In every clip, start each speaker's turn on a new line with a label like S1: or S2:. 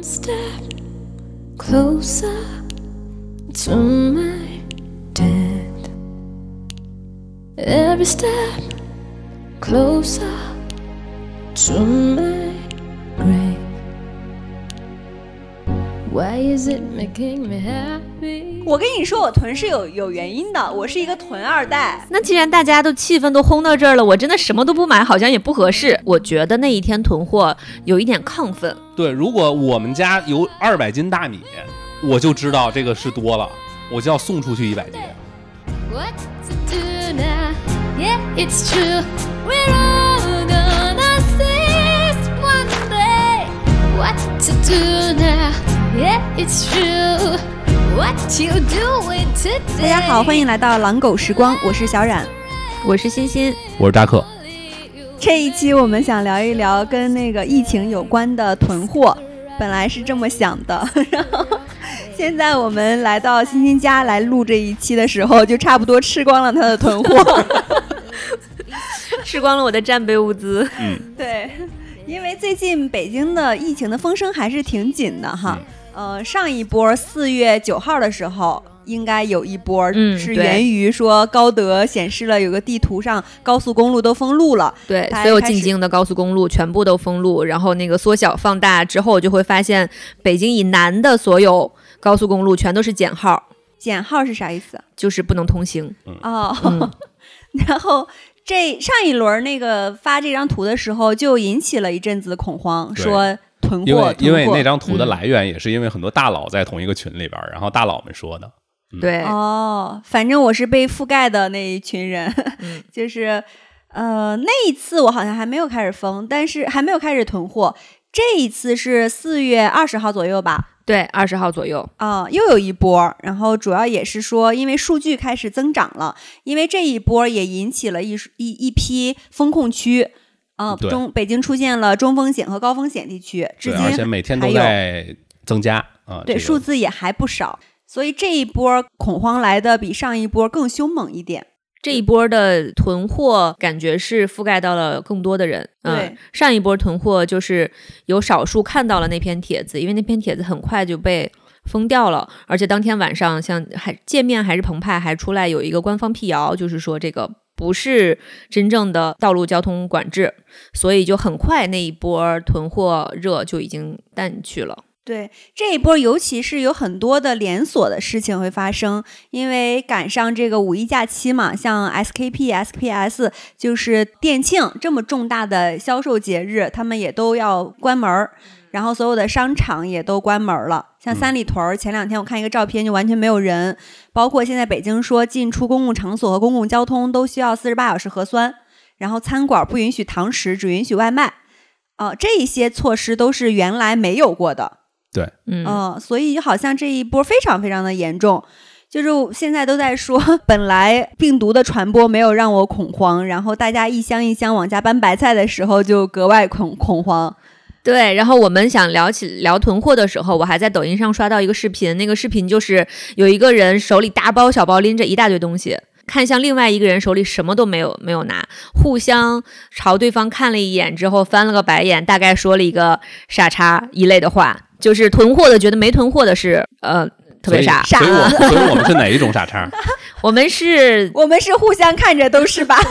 S1: Step closer to my death. Every step closer to my
S2: 我跟你说，我囤是有有原因的，我是一个囤二代。
S3: 那既然大家都气氛都烘到这儿了，我真的什么都不买，好像也不合适。我觉得那一天囤货有一点亢奋。
S4: 对，如果我们家有二百斤大米，我就知道这个是多了，我就要送出去一百斤。
S1: What to do now? Yeah, it's true. We're all gonna see it one day. What to do now? Yeah, it's true. What you doing today?
S2: 大家好，欢迎来到狼狗时光，我是小冉。
S3: 我是欣欣，
S4: 我是扎克，
S2: 这一期我们想聊一聊跟那个疫情有关的囤货，本来是这么想的，然后现在我们来到欣欣家来录这一期的时候，就差不多吃光了他的囤货。
S3: 吃光了我的战备物资。
S4: 嗯，
S2: 对，因为最近北京的疫情的风声还是挺紧的哈。呃，上一波四月九号的时候，应该有一波是源于说高德显示了有个地图上高速公路都封路了。
S3: 对，所有进京的高速公路全部都封路，然后那个缩小放大之后，就会发现北京以南的所有高速公路全都是减号，
S2: 减号是啥意思？
S3: 就是不能通行。
S2: 哦，
S3: 嗯
S2: 然后这上一轮那个发这张图的时候，就引起了一阵子恐慌，说囤
S4: 因
S2: 货，
S4: 为因为那张图的
S3: 嗯
S4: 来源也是因为很多大佬在同一个群里边儿，然后大佬们说的。
S3: 对，
S2: 哦，反正我是被覆盖的那一群人，
S3: 嗯
S2: 就是呃那一次我好像还没有开始封，但是还没有开始囤货。这一次是四月二十号左右吧，
S3: 对，二十号左右。
S2: 啊、又有一波，然后主要也是说，因为数据开始增长了，因为这一波也引起了一一一批风控区，啊、
S4: 对
S2: 中北京出现了中风险和高风险地区，至，今
S4: 而且每天都
S2: 还有
S4: 在增加啊。
S2: 对
S4: 这个
S2: 数字也还不少，所以这一波恐慌来的比上一波更凶猛一点。
S3: 这一波的囤货感觉是覆盖到了更多的人。
S2: 对
S3: 嗯，上一波囤货就是有少数看到了那篇帖子，因为那篇帖子很快就被封掉了，而且当天晚上像还界面还是澎湃，还出来有一个官方辟谣，就是说这个。不是真正的道路交通管制，所以就很快那一波囤货热就已经淡去了。
S2: 对这一波，尤其是有很多的连锁的事情会发生，因为赶上这个五一假期嘛，像 SKP、SPS 就是店庆这么重大的销售节日，他们也都要关门儿，然后所有的商场也都关门儿了。像三里屯儿，前两天我看一个照片，就完全没有人，包括现在北京说进出公共场所和公共交通都需要四十八小时核酸，然后餐馆不允许堂食，只允许外卖。呃、这一些措施都是原来没有过的。
S3: 嗯，
S2: 嗯，所以好像这一波非常非常的严重，就是现在都在说，本来病毒的传播没有让我恐慌，然后大家一箱一箱往家搬白菜的时候就格外恐恐慌。
S3: 对，然后我们想聊起聊囤货的时候，我还在抖音上刷到一个视频，那个视频就是有一个人手里大包小包拎着一大堆东西，看向另外一个人手里什么都没有没有拿，互相朝对方看了一眼之后翻了个白眼，大概说了一个傻叉一类的话，就是囤货的觉得没囤货的是呃特别傻，
S2: 傻
S4: 所以我 所以我们是哪一种傻叉？
S3: 我们是
S2: 我们是互相看着都是吧？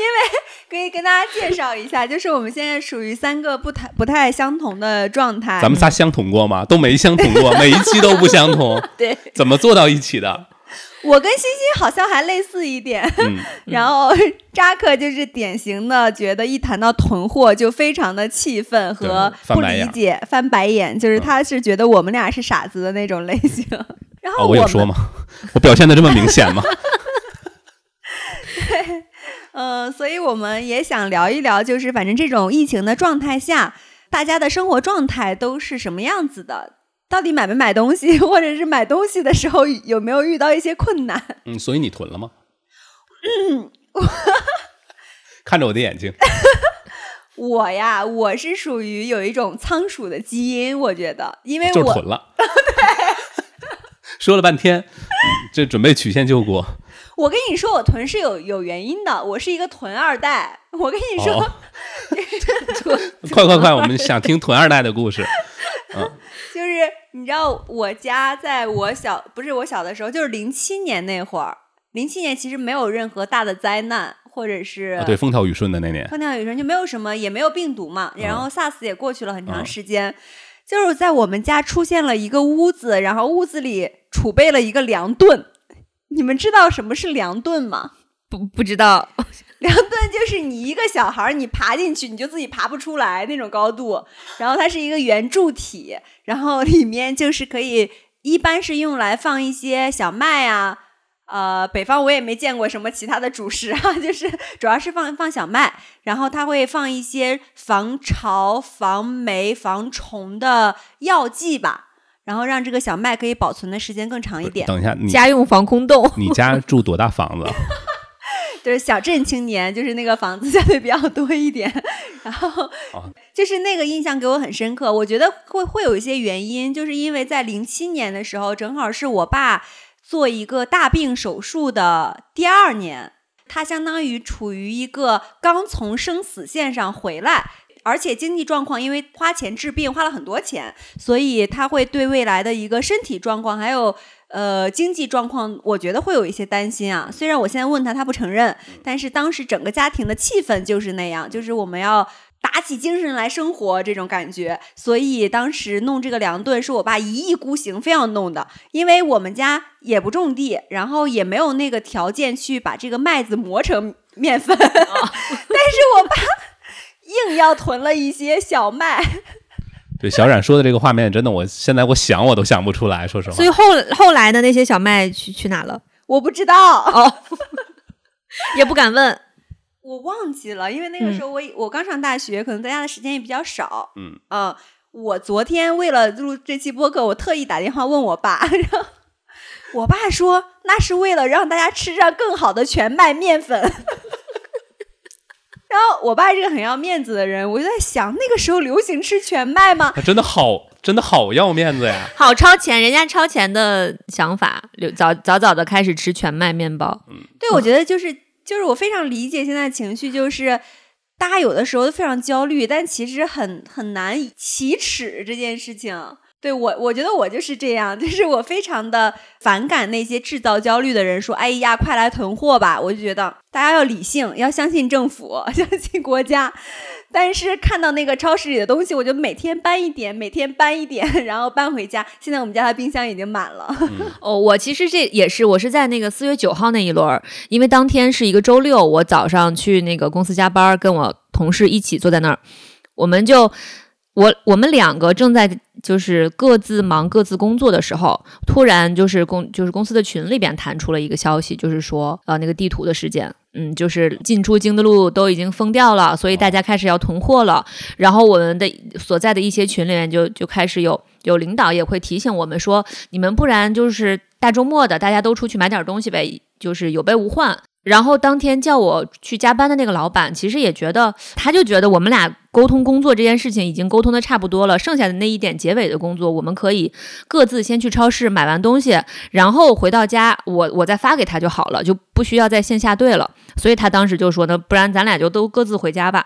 S2: 因为可以跟大家介绍一下，就是我们现在属于三个不太不太相同的状态。
S4: 咱们仨相同过吗？都没相同过，每一期都不相同，
S3: 对
S4: 怎么做到一起的？
S2: 我跟欣欣好像还类似一点，
S4: 嗯，
S2: 然后扎克就是典型的觉得一谈到囤货就非常的气愤和不理解，翻白眼，就是
S4: 嗯
S2: 他是觉得我们俩是傻子的那种类型。然后
S4: 哦，我有说吗？我表现的这么明显吗？
S2: 呃，所以我们也想聊一聊，就是反正这种疫情的状态下，大家的生活状态都是什么样子的？到底买没买东西，或者是买东西的时候有没有遇到一些困难？
S4: 嗯，所以你囤了吗？嗯，看着我的眼睛，
S2: 我呀，我是属于有一种仓鼠的基因，我觉得，因为我
S4: 就是囤了。对说了半天，嗯这准备曲线救国。
S2: 我跟你说，我囤是有有原因的，我是一个囤二代。我跟你说，
S4: 哦快快快，我们想听囤二代的故事。嗯
S2: 就是你知道我家在我小不是我小的时候，就是零七年那会儿，零七年其实没有任何大的灾难，或者是
S4: 啊对，风调雨顺的那年，
S2: 风调雨顺，就没有什么，也没有病毒嘛。
S4: 嗯
S2: 然后 SARS 也过去了很长
S4: 嗯
S2: 时间，就是在我们家出现了一个屋子，然后屋子里储备了一个粮盾。你们知道什么是粮盾吗？
S3: 不不知道，
S2: 粮盾就是你一个小孩儿，你爬进去你就自己爬不出来那种高度，然后它是一个圆柱体，然后里面就是可以，一般是用来放一些小麦啊，呃，北方我也没见过什么其他的主食啊，就是主要是放放小麦，然后它会放一些防潮、防霉、防虫的药剂吧，然后让这个小麦可以保存的时间更长一点。
S4: 等一下，你
S3: 家用防空洞。
S4: 你家住多大房子？
S2: 就是小镇青年，就是那个房子相对比较多一点，然后
S4: 哦
S2: 就是那个印象给我很深刻。我觉得会会有一些原因，就是因为在零七年的时候，正好是我爸做一个大病手术的第二年，他相当于处于一个刚从生死线上回来。而且经济状况，因为花钱治病花了很多钱，所以他会对未来的一个身体状况还有呃经济状况，我觉得会有一些担心啊。虽然我现在问他，他不承认，但是当时整个家庭的气氛就是那样，就是我们要打起精神来生活这种感觉。所以当时弄这个粮盾是我爸一意孤行，非要弄的，因为我们家也不种地，然后也没有那个条件去把这个麦子磨成面粉，但是我爸硬要囤了一些小麦。
S4: 对，小冉说的这个画面，真的，我现在我想我都想不出来，说实话
S3: 所以。后后来的那些小麦去去哪了？
S2: 我不知道，
S3: 哦，也不敢问。
S2: 我忘记了，因为那个时候我、我刚上大学，可能在家的时间也比较少。
S4: 嗯
S2: 嗯，我昨天为了录这期播客，我特意打电话问我爸，然后我爸说那是为了让大家吃上更好的全麦面粉。然后我爸是个很要面子的人，我就在想，那个时候流行吃全麦吗？
S4: 他真的好，真的好要面子呀！
S3: 好超前，人家超前的想法，早早早的开始吃全麦面包。
S2: 对，我觉得就是就是我非常理解现在情绪，就是大家有的时候都非常焦虑，但其实很很难以启齿这件事情。对我，我觉得我就是这样，就是我非常的反感那些制造焦虑的人说：“哎呀，快来囤货吧！”我就觉得大家要理性，要相信政府，相信国家。但是看到那个超市里的东西，我就每天搬一点，每天搬一点，然后搬回家。现在我们家的冰箱已经满了。
S3: 哦，我其实这也是，我是在那个四月九号那一轮，因为当天是一个周六，我早上去那个公司加班，跟我同事一起坐在那儿，我们就我我们两个正在就是各自忙各自工作的时候，突然就是公就是公司的群里边弹出了一个消息，就是说呃那个地图的事件。嗯，就是进出京的路都已经封掉了，所以大家开始要囤货了。然后我们的所在的一些群里面就就开始有有领导也会提醒我们说，你们不然就是大周末的，大家都出去买点东西呗，就是有备无患。然后当天叫我去加班的那个老板，其实也觉得，他就觉得我们俩沟通工作这件事情已经沟通的差不多了，剩下的那一点结尾的工作，我们可以各自先去超市买完东西，然后回到家，我我再发给他就好了，就不需要在线下对了。所以他当时就说呢，不然咱俩就都各自回家吧。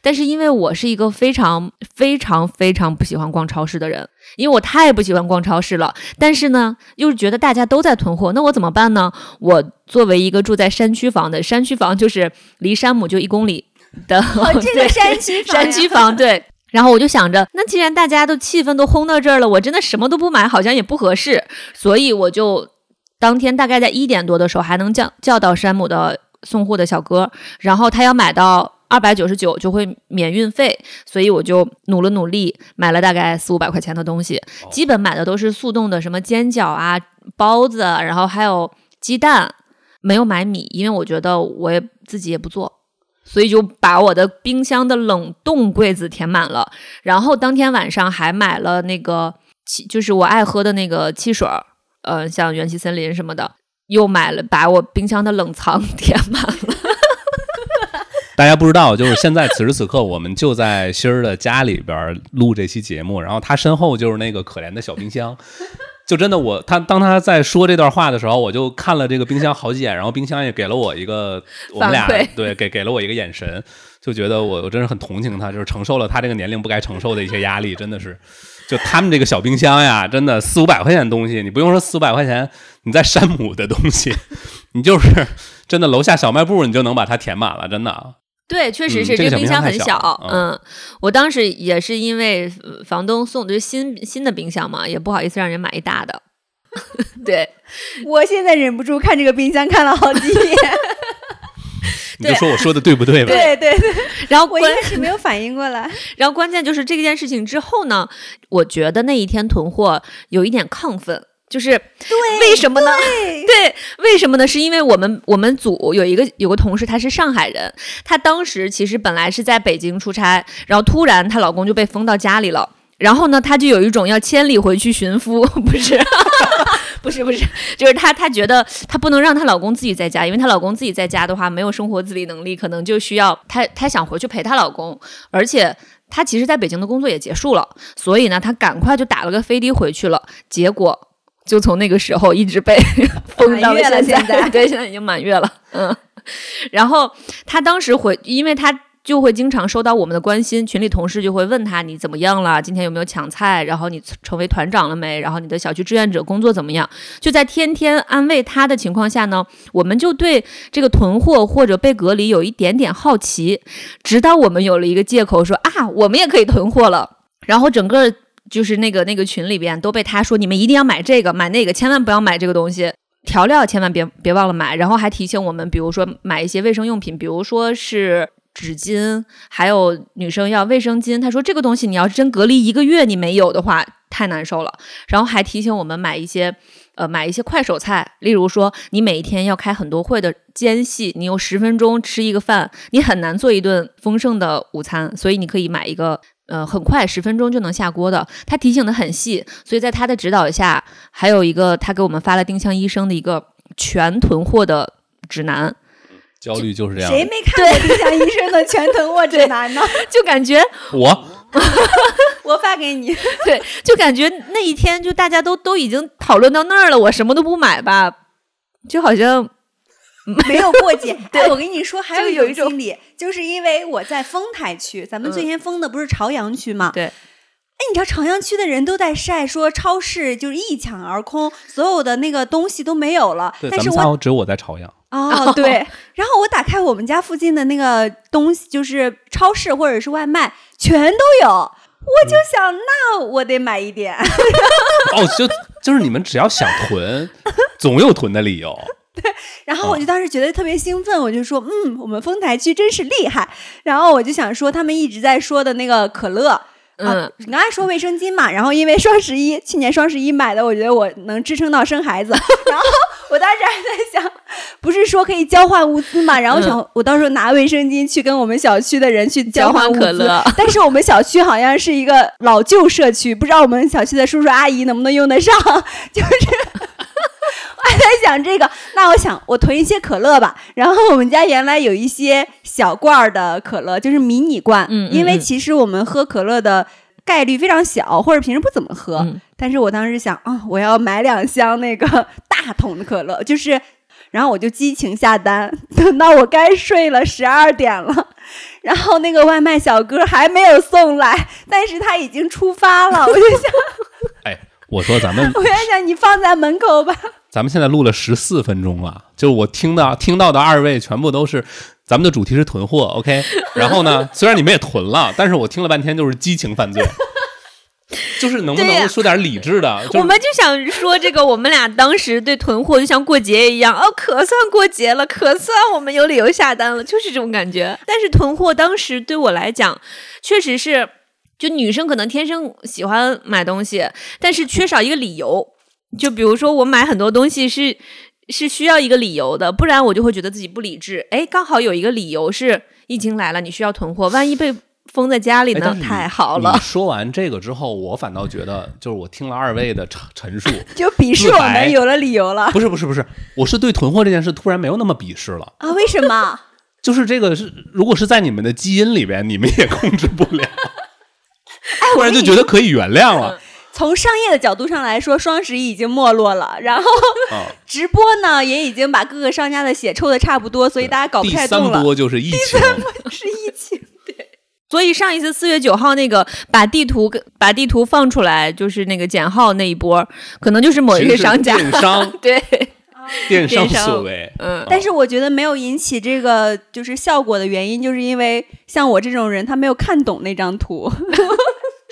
S3: 但是因为我是一个非常非常非常不喜欢逛超市的人，因为我太不喜欢逛超市了。但是呢，又是觉得大家都在囤货，那我怎么办呢？我作为一个住在山区房的，山区房就是离山姆就一公里的，
S2: 哦这
S3: 对
S2: 个山区房
S3: 山区房对。然后我就想着，那既然大家都气氛都烘到这儿了，我真的什么都不买，好像也不合适，所以我就当天大概在一点多的时候还能叫叫到山姆的送货的小哥，然后他要买到二百九十九就会免运费，所以我就努了努力，买了大概四五百块钱的东西，基本买的都是速冻的，什么煎饺啊、包子，然后还有鸡蛋，没有买米，因为我觉得我也自己也不做。所以就把我的冰箱的冷冻柜子填满了，然后当天晚上还买了那个汽，就是我爱喝的那个汽水儿，呃，像元气森林什么的，又买了，把我冰箱的冷藏填满了。
S4: 大家不知道，就是现在此时此刻，我们就在欣儿的家里边录这期节目，然后他身后就是那个可怜的小冰箱。就真的我他当他在说这段话的时候，我就看了这个冰箱好几眼，然后冰箱也给了我一个我们俩对给给了我一个眼神，就觉得我我真是很同情他，就是承受了他这个年龄不该承受的一些压力，真的是就他们这个小冰箱呀，真的四五百块钱的东西，你不用说四五百块钱，你在山姆的东西，你就是真的楼下小卖部，你就能把它填满了，真的。
S3: 对，确实是、
S4: 嗯这个
S3: 冰箱很小。
S4: 了
S3: 嗯，我当时也是因为呃房东送的是新新的冰箱嘛，也不好意思让人买一大的。对，
S2: 我现在忍不住看这个冰箱看了好几眼。
S4: 你就说我说的对不对吧？
S2: 对对对，
S3: 然后关
S2: 我一开始没有反应过来。
S3: 然后关键就是这件事情之后呢，我觉得那一天囤货有一点亢奋，就是
S2: 对，
S3: 为什么呢？
S2: 对，
S3: 对，为什么呢？是因为我们我们组有一个有个同事，她是上海人，她当时其实本来是在北京出差，然后突然她老公就被封到家里了。然后呢，她就有一种要千里回去寻夫，不是，不是，不是，就是她，她觉得她不能让她老公自己在家，因为她老公自己在家的话没有生活自理能力，可能就需要她，她想回去陪她老公，而且她其实在北京的工作也结束了，所以呢，她赶快就打了个飞的回去了，结果就从那个时候一直被 封到
S2: 了
S3: 现
S2: 现在
S3: 对，现在已经满月了，嗯。然后他当时回，因为他就会经常收到我们的关心，群里同事就会问他你怎么样了，今天有没有抢菜，然后你成为团长了没，然后你的小区志愿者工作怎么样？就在天天安慰他的情况下呢，我们就对这个囤货或者被隔离有一点点好奇，直到我们有了一个借口说啊，我们也可以囤货了，然后整个。就是那个那个群里边都被他说，你们一定要买这个买那个，千万不要买这个东西。调料千万别别忘了买，然后还提醒我们，比如说买一些卫生用品，比如说是纸巾，还有女生要卫生巾。他说这个东西你要是真隔离一个月你没有的话，太难受了。然后还提醒我们买一些呃买一些快手菜，例如说你每一天要开很多会的间隙，你有十分钟吃一个饭，你很难做一顿丰盛的午餐，所以你可以买一个。呃，很快十分钟就能下锅的，他提醒的很细，所以在他的指导下，还有一个他给我们发了丁香医生的一个全囤货的指南，
S4: 焦虑就是这样。
S2: 谁没看过丁香医生的全囤货指南呢？
S3: 就感觉
S4: 我
S2: 我发给你。
S3: 对，就感觉那一天就大家都都已经讨论到那儿了，我什么都不买吧，就好像
S2: 没有过节。哎，我跟你说，还有
S3: 有一种
S2: 种经历，就是因为我在丰台区，咱们最
S3: 嗯
S2: 先封的不是朝阳区吗？
S3: 对，
S2: 哎，你知道朝阳区的人都在晒，说超市就是一抢而空，所有的那个东西都没有了。
S4: 对，
S2: 但是我
S4: 咱们仨只有我在朝阳。
S2: 哦，对，然后我打开我们家附近的那个东西，就是超市或者是外卖，全都有。我就想，那我得买一点。
S4: 哦，就就是你们只要想囤，总有囤的理由。
S2: 然后我就当时觉得特别兴奋，我就说，嗯，我们丰台区真是厉害。然后我就想说，他们一直在说的那个可乐。
S3: 嗯
S2: 啊，你刚才说卫生巾嘛，然后因为双十一，去年双十一买的，我觉得我能支撑到生孩子。然后 我当时还在想，不是说可以交换物资嘛？然后我想，我到时候拿卫生巾去跟我们小区的人去交换物资。但是我们小区好像是一个老旧社区，不知道我们小区的叔叔阿姨能不能用得上。就是我还在想这个，那我想我囤一些可乐吧。然后我们家原来有一些小罐儿的可乐，就是迷你罐，
S3: 嗯嗯
S2: 因为
S3: 嗯
S2: 其实我们喝可乐的概率非常小，或者平时不怎么喝。
S3: 嗯
S2: 但是我当时想啊、我要买两箱那个大桶的可乐，就是。然后我就激情下单，等到我该睡了，十二点了，然后那个外卖小哥还没有送来，但是他已经出发了。我就想，
S4: 哎，我说咱们
S2: 我在想你放在门口吧。
S4: 咱们现在录了十四分钟了，就是我听到听到的二位全部都是咱们的主题是囤货，OK。然后呢，虽然你们也囤了，但是我听了半天就是激情犯罪，就是能不能说点理智的？就是
S3: 我们就想说这个，我们俩当时对囤货就像过节一样，哦，可算过节了，可算我们有理由下单了，就是这种感觉。但是囤货当时对我来讲，确实是，就女生可能天生喜欢买东西，但是缺少一个理由。就比如说我买很多东西是是需要一个理由的，不然我就会觉得自己不理智。哎，刚好有一个理由是疫情来了，你需要囤货，万一被封在家里呢太好了。
S4: 说完这个之后，我反倒觉得，就是我听了二位的陈陈述，
S2: 就鄙视我们有了理由了
S4: 不是不是不是，我是对囤货这件事突然没有那么鄙视了。
S2: 啊？为什么？
S4: 就是这个是，如果是在你们的基因里边，你们也控制不了，
S2: 哎，
S4: 突然就觉得可以原谅了。
S2: 从商业的角度上来说，双十一已经没落了，然后
S4: 啊，
S2: 直播呢也已经把各个商家的血抽的差不多，所以大家搞不太动了。
S4: 第三波就是疫情，第三波
S2: 是疫情，
S3: 所以上一次四月九号那个把地图跟把地图放出来，就是那个减号那一波，可能就是某一个商家。
S4: 电商。
S3: 对，
S4: 电商
S3: 电商
S4: 所为。
S3: 嗯，
S2: 但是我觉得没有引起这个就是效果的原因，就是因为像我这种人，他没有看懂那张图。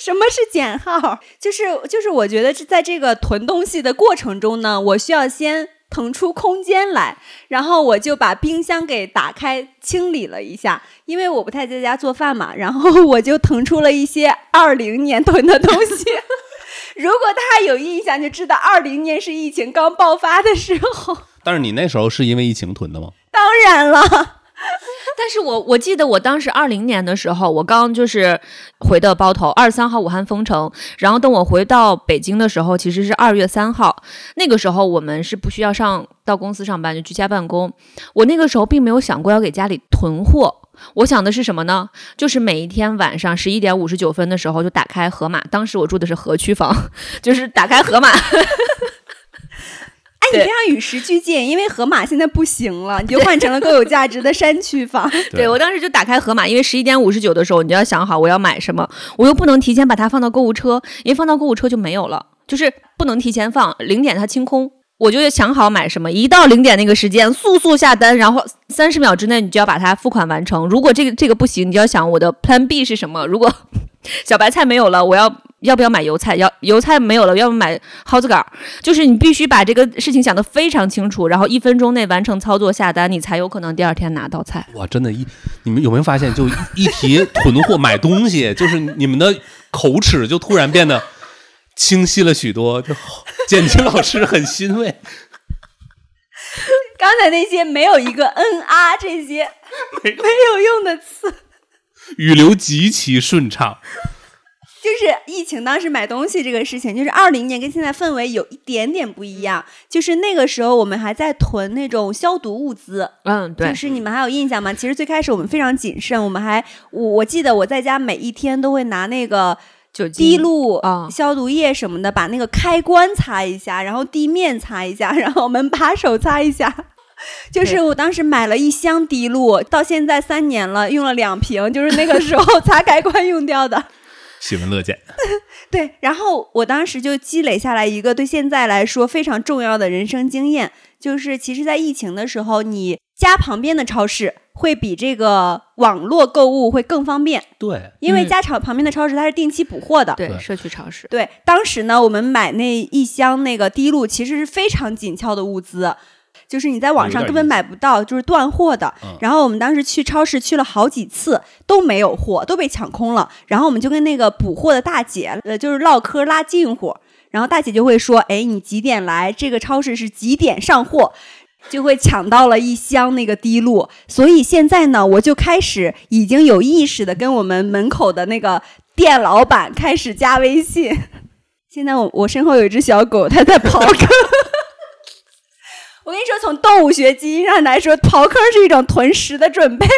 S2: 什么是减号？就是就是，我觉得是在这个囤东西的过程中呢，我需要先腾出空间来，然后我就把冰箱给打开清理了一下，因为我不太在家做饭嘛，然后我就腾出了一些二零年囤的东西。如果大家有印象，就知道二零年是疫情刚爆发的时候。
S4: 但是你那时候是因为疫情囤的吗？
S2: 当然了，
S3: 但是我我记得我当时二零年的时候，我刚就是回的包头，二十三号武汉封城，然后等我回到北京的时候，其实是二月三号，那个时候我们是不需要上到公司上班，就居家办公。我那个时候并没有想过要给家里囤货。我想的是什么呢？就是每一天晚上十一点五十九分的时候，就打开盒马。当时我住的是河区房，就是打开盒马，
S2: 你
S3: 对
S2: 非常与时俱进，因为河马现在不行了，你就换成了更有价值的山区房。
S3: 对我当时就打开河马，因为十一点五十九的时候，你就要想好我要买什么，我又不能提前把它放到购物车，因为放到购物车就没有了，就是不能提前放，零点它清空。我就想好买什么，一到零点那个时间，速速下单，然后三十秒之内你就要把它付款完成。如果这个这个不行，你就要想我的 Plan B 是什么。如果小白菜没有了，我要要不要买油菜？要油菜没有了，要不买蒿子杆儿？就是你必须把这个事情想得非常清楚，然后一分钟内完成操作下单，你才有可能第二天拿到菜。
S4: 哇，真的，一你们有没有发现，就一一提囤货买东西，就是你们的口齿就突然变得清晰了许多，就简青老师很欣慰。
S2: 刚才那些没有一个嗯啊这些没有用的词，
S4: 语流极其顺畅。
S2: 就是疫情当时买东西这个事情，就是二零年跟现在氛围有一点点不一样。就是那个时候我们还在囤那种消毒物资，
S3: 嗯，对
S2: 就，是你们还有印象吗？其实最开始我们非常谨慎，我们还我我记得我在家每一天都会拿那个
S3: 酒精
S2: 滴露、
S3: 啊
S2: 消毒液什么的，把那个开关擦一下，然后地面擦一下，然后门把手擦一下。就是我当时买了一箱滴露，到现在三年了，用了两瓶，就是那个时候 擦开关用掉的。
S4: 喜闻乐见，
S2: 对，然后我当时就积累下来一个对现在来说非常重要的人生经验，就是其实，在疫情的时候，你家旁边的超市会比这个网络购物会更方便，
S4: 对，
S2: 因为
S3: 嗯
S2: 家场旁边的超市它是定期补货的。
S4: 对
S3: 对社区超市，
S2: 对，当时呢，我们买那一箱那个滴露，其实是非常紧俏的物资，就是你在网上根本买不到，就是断货的。
S4: 嗯
S2: 然后我们当时去超市去了好几次，都没有货，都被抢空了。然后我们就跟那个补货的大姐，呃，就是唠嗑拉近乎。然后大姐就会说：“哎，你几点来？这个超市是几点上货？”就会抢到了一箱那个滴露，所以现在呢，我就开始已经有意识的跟我们门口的那个店老板开始加微信。现在我我身后有一只小狗，它在刨坑。我跟你说，从动物学基因上来说，刨坑是一种囤食的准备。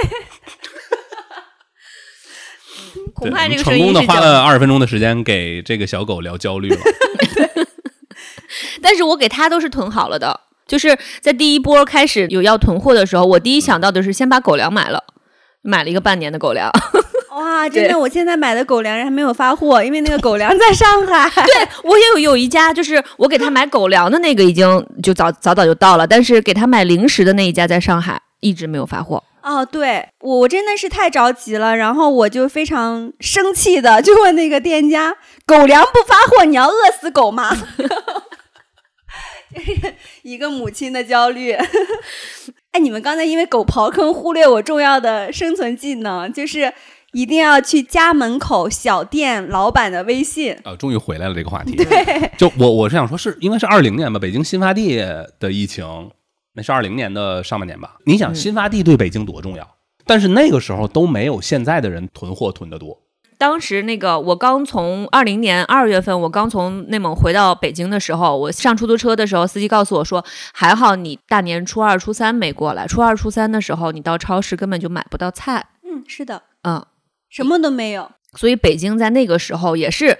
S3: 恐怕这个
S4: 成功的。花了二十分钟的时间给这个小狗聊焦虑了。
S3: 但是我给它都是囤好了的，就是在第一波开始有要囤货的时候，我第一想到的是先把狗粮买了，买了一个半年的狗粮。
S2: 哇，真的，我现在买的狗粮还没有发货，因为那个狗粮在上海。
S3: 对我也有有一家，就是我给他买狗粮的那个已经就早早早就到了，但是给他买零食的那一家在上海一直没有发货。
S2: 哦，对我我真的是太着急了，然后我就非常生气的就问那个店家：“狗粮不发货，你要饿死狗吗？” 就是一个母亲的焦虑。哎，你们刚才因为狗刨坑忽略我重要的生存技能，就是一定要去家门口小店老板的微信。
S4: 啊，终于回来了这个话题。就我我是想说，是应该是二零年吧，北京新发地的疫情，那是二零年的上半年吧。你想，
S3: 嗯
S4: 新发地对北京多重要？但是那个时候都没有现在的人囤货囤得多。
S3: 当时那个我刚从二零年二月份，我刚从内蒙回到北京的时候，我上出租车的时候，司机告诉我说，还好你大年初二、初三没过来，初二、初三的时候，你到超市根本就买不到菜。
S2: 嗯，是的，
S3: 嗯，
S2: 什么都没有。
S3: 所以北京在那个时候也是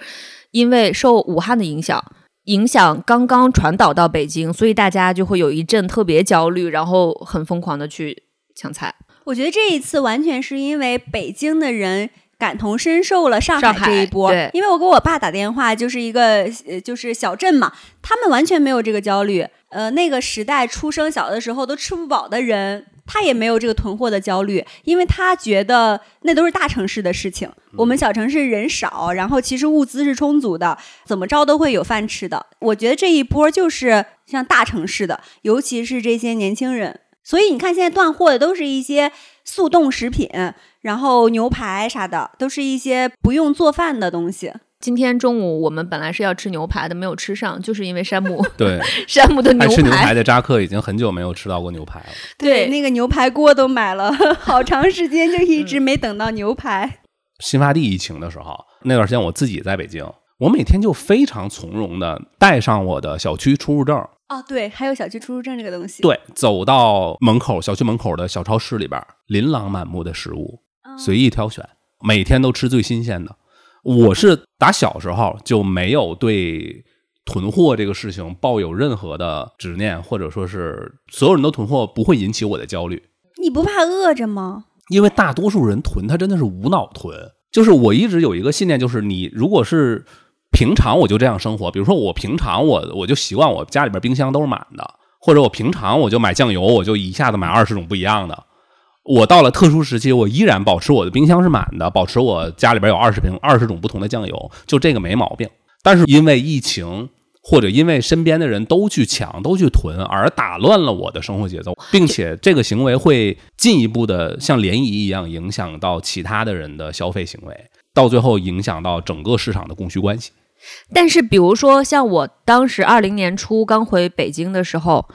S3: 因为受武汉的影响，影响刚刚传导到北京，所以大家就会有一阵特别焦虑，然后很疯狂的去抢菜。
S2: 我觉得这一次完全是因为北京的人感同身受了上
S3: 上
S2: 海这一波，
S3: 对
S2: 因为我给我爸打电话，就是一个呃，就是小镇嘛，他们完全没有这个焦虑。呃，那个时代出生小的时候都吃不饱的人，他也没有这个囤货的焦虑，因为他觉得那都是大城市的事情。我们小城市人少，然后其实物资是充足的，怎么着都会有饭吃的。我觉得这一波就是像大城市的，尤其是这些年轻人。所以你看，现在断货的都是一些速冻食品，然后牛排啥的，都是一些不用做饭的东西。
S3: 今天中午我们本来是要吃牛排的，没有吃上，就是因为山姆
S4: 对，
S3: 山姆的
S4: 爱吃牛
S3: 排
S4: 排的扎克已经很久没有吃到过牛排了。
S3: 对
S2: 那个牛排锅都买了好长时间，就一直没等到牛排。
S4: 新发地疫情的时候，那段时间我自己在北京，我每天就非常从容的带上我的小区出入证，
S2: 哦，对，还有小区出入证这个东西。
S4: 对，走到门口小区门口的小超市里边，琳琅满目的食物，
S2: 嗯
S4: 随意挑选，每天都吃最新鲜的。我是打小时候就没有对囤货这个事情抱有任何的执念，或者说是所有人都囤货不会引起我的焦虑。
S2: 你不怕饿着吗？
S4: 因为大多数人囤，他真的是无脑囤。就是我一直有一个信念，就是你如果是平常我就这样生活，比如说我平常我我就习惯我家里边冰箱都是满的，或者我平常我就买酱油，我就一下子买二十种不一样的。我到了特殊时期，我依然保持我的冰箱是满的，保持我家里边有二十瓶二十种不同的酱油，就这个没毛病。但是因为疫情，或者因为身边的人都去抢、都去囤，而打乱了我的生活节奏，并且这个行为会进一步的像涟漪一样影响到其他的人的消费行为，到最后影响到整个市场的供需关系。
S3: 但是，比如说像我当时二零年初刚回北京的时候，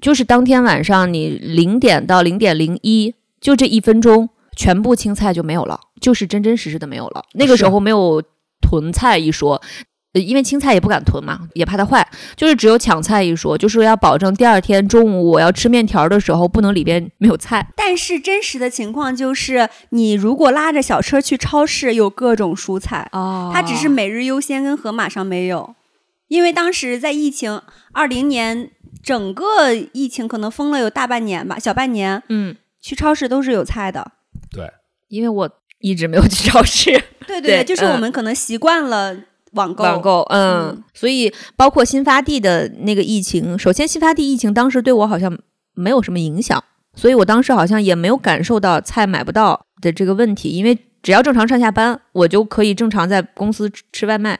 S3: 就是当天晚上你零点到零点零一，就这一分钟，全部青菜就没有了，就是真真实实的没有了。那个时候没有囤菜一说。呃因为青菜也不敢囤嘛，也怕它坏，就是只有抢菜一说，就是要保证第二天中午我要吃面条的时候，不能里边没有菜。
S2: 但是真实的情况就是，你如果拉着小车去超市，有各种蔬菜，
S3: 哦
S2: 它只是每日优先跟盒马上没有，因为当时在疫情二零年，整个疫情可能封了有大半年吧，小半年，
S3: 嗯，
S2: 去超市都是有菜的。
S4: 对，
S3: 因为我一直没有去超市。
S2: 对
S3: 对
S2: 就是我
S3: 嗯
S2: 们可能习惯了网购。
S3: 网购，嗯，
S2: 嗯
S3: 所以包括新发地的那个疫情，首先新发地疫情当时对我好像没有什么影响，所以我当时好像也没有感受到菜买不到的这个问题，因为只要正常上下班，我就可以正常在公司吃吃外卖。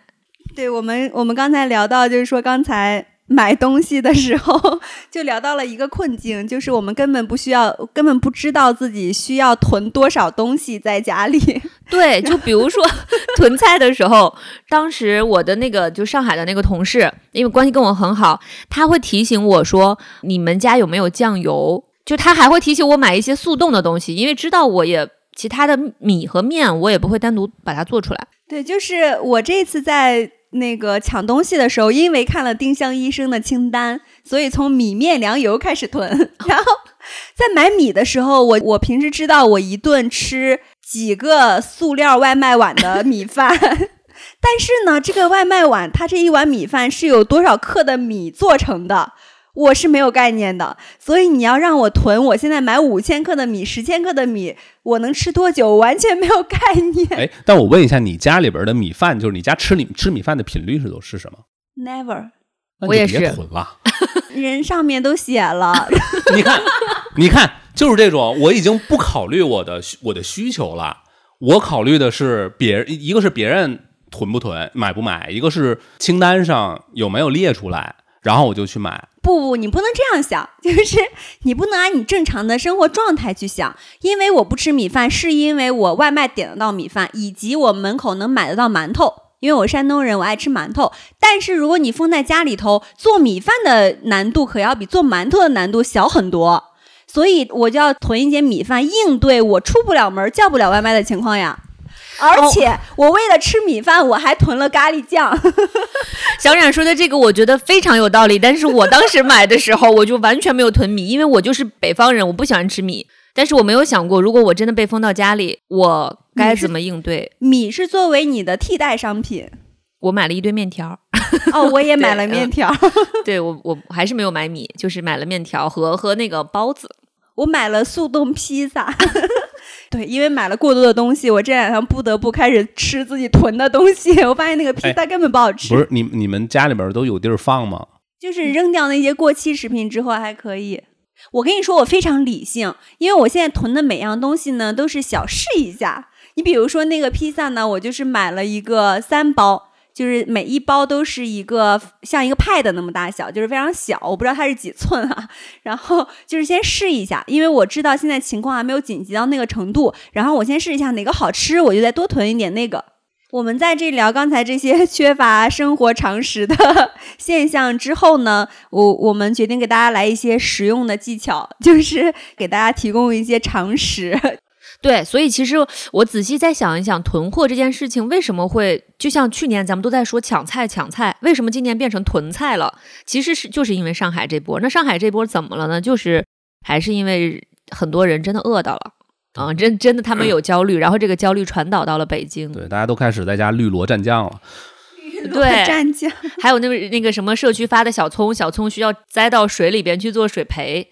S2: 对我们，我们刚才聊到，就是说刚才买东西的时候，就聊到了一个困境，就是我们根本不需要，根本不知道自己需要囤多少东西在家里。
S3: 对，就比如说 囤菜的时候，当时我的那个就上海的那个同事，因为关系跟我很好，他会提醒我说：“你们家有没有酱油？”就他还会提醒我买一些速冻的东西，因为知道我也其他的米和面我也不会单独把它做出来。
S2: 对，就是我这次在那个抢东西的时候，因为看了丁香医生的清单，所以从米面粮油开始囤。然后在买米的时候，我我平时知道我一顿吃几个塑料外卖碗的米饭。但是呢，这个外卖碗它这一碗米饭是有多少克的米做成的，我是没有概念的。所以你要让我囤，我现在买五千克的米、十千克的米，我能吃多久？完全没有概念。
S4: 哎，但我问一下，你家里边的米饭，就是你家吃米吃米饭的频率是都是什么
S2: ？Never，
S3: 我也是
S4: 别囤了。
S2: 人上面都写了。
S4: 你看，你看，就是这种，我已经不考虑我的需我的需求了，我考虑的是别人，一个是别人囤不囤、买不买，一个是清单上有没有列出来，然后我就去买。
S2: 不不，你不能这样想，就是你不能按你正常的生活状态去想。因为我不吃米饭，是因为我外卖点得到米饭，以及我门口能买得到馒头。因为我山东人，我爱吃馒头。但是如果你封在家里头，做米饭的难度可要比做馒头的难度小很多，所以我就要囤一些米饭，应对我出不了门、叫不了外卖的情况呀。而且我为了吃米饭，我还囤了咖喱酱。
S3: 小冉说的这个，我觉得非常有道理。但是我当时买的时候，我就完全没有囤米，因为我就是北方人，我不喜欢吃米。但是我没有想过，如果我真的被封到家里，我该怎么应对？
S2: 米是作为你的替代商品。
S3: 我买了一堆面条，
S2: 哦，我也买了 面条。
S3: 对我我还是没有买米，就是买了面条和和那个包子。
S2: 我买了速冻披萨，对，因为买了过多的东西，我这两天不得不开始吃自己囤的东西。我发现那个披萨根本不好吃，
S4: 不是你你们家里边都有地儿放吗？
S2: 就是扔掉那些过期食品之后还可以。我跟你说，我非常理性，因为我现在囤的每样东西呢都是小试一下。你比如说那个披萨呢，我就是买了一个三包，就是每一包都是一个像一个 pad 那么大小，就是非常小，我不知道它是几寸啊。然后就是先试一下，因为我知道现在情况还没有紧急到那个程度，然后我先试一下哪个好吃，我就再多囤一点那个。我们在这聊刚才这些 缺乏生活常识的 现象之后呢，我我们决定给大家来一些实用的技巧，就是给大家提供一些常识。
S3: 对，所以其实我仔细再想一想，囤货这件事情为什么会就像去年咱们都在说抢菜抢菜，为什么今年变成囤菜了？其实是就是因为上海这波。那上海这波怎么了呢？就是还是因为很多人真的饿到了。啊，真真的，他们有焦虑，然后这个焦虑传导到了北京。
S4: 对，大家都开始在家绿萝蘸酱了。
S3: 对，
S2: 蘸酱。
S3: 还有那个那个什么社区发的小葱，小葱需要栽到水里边去做水培。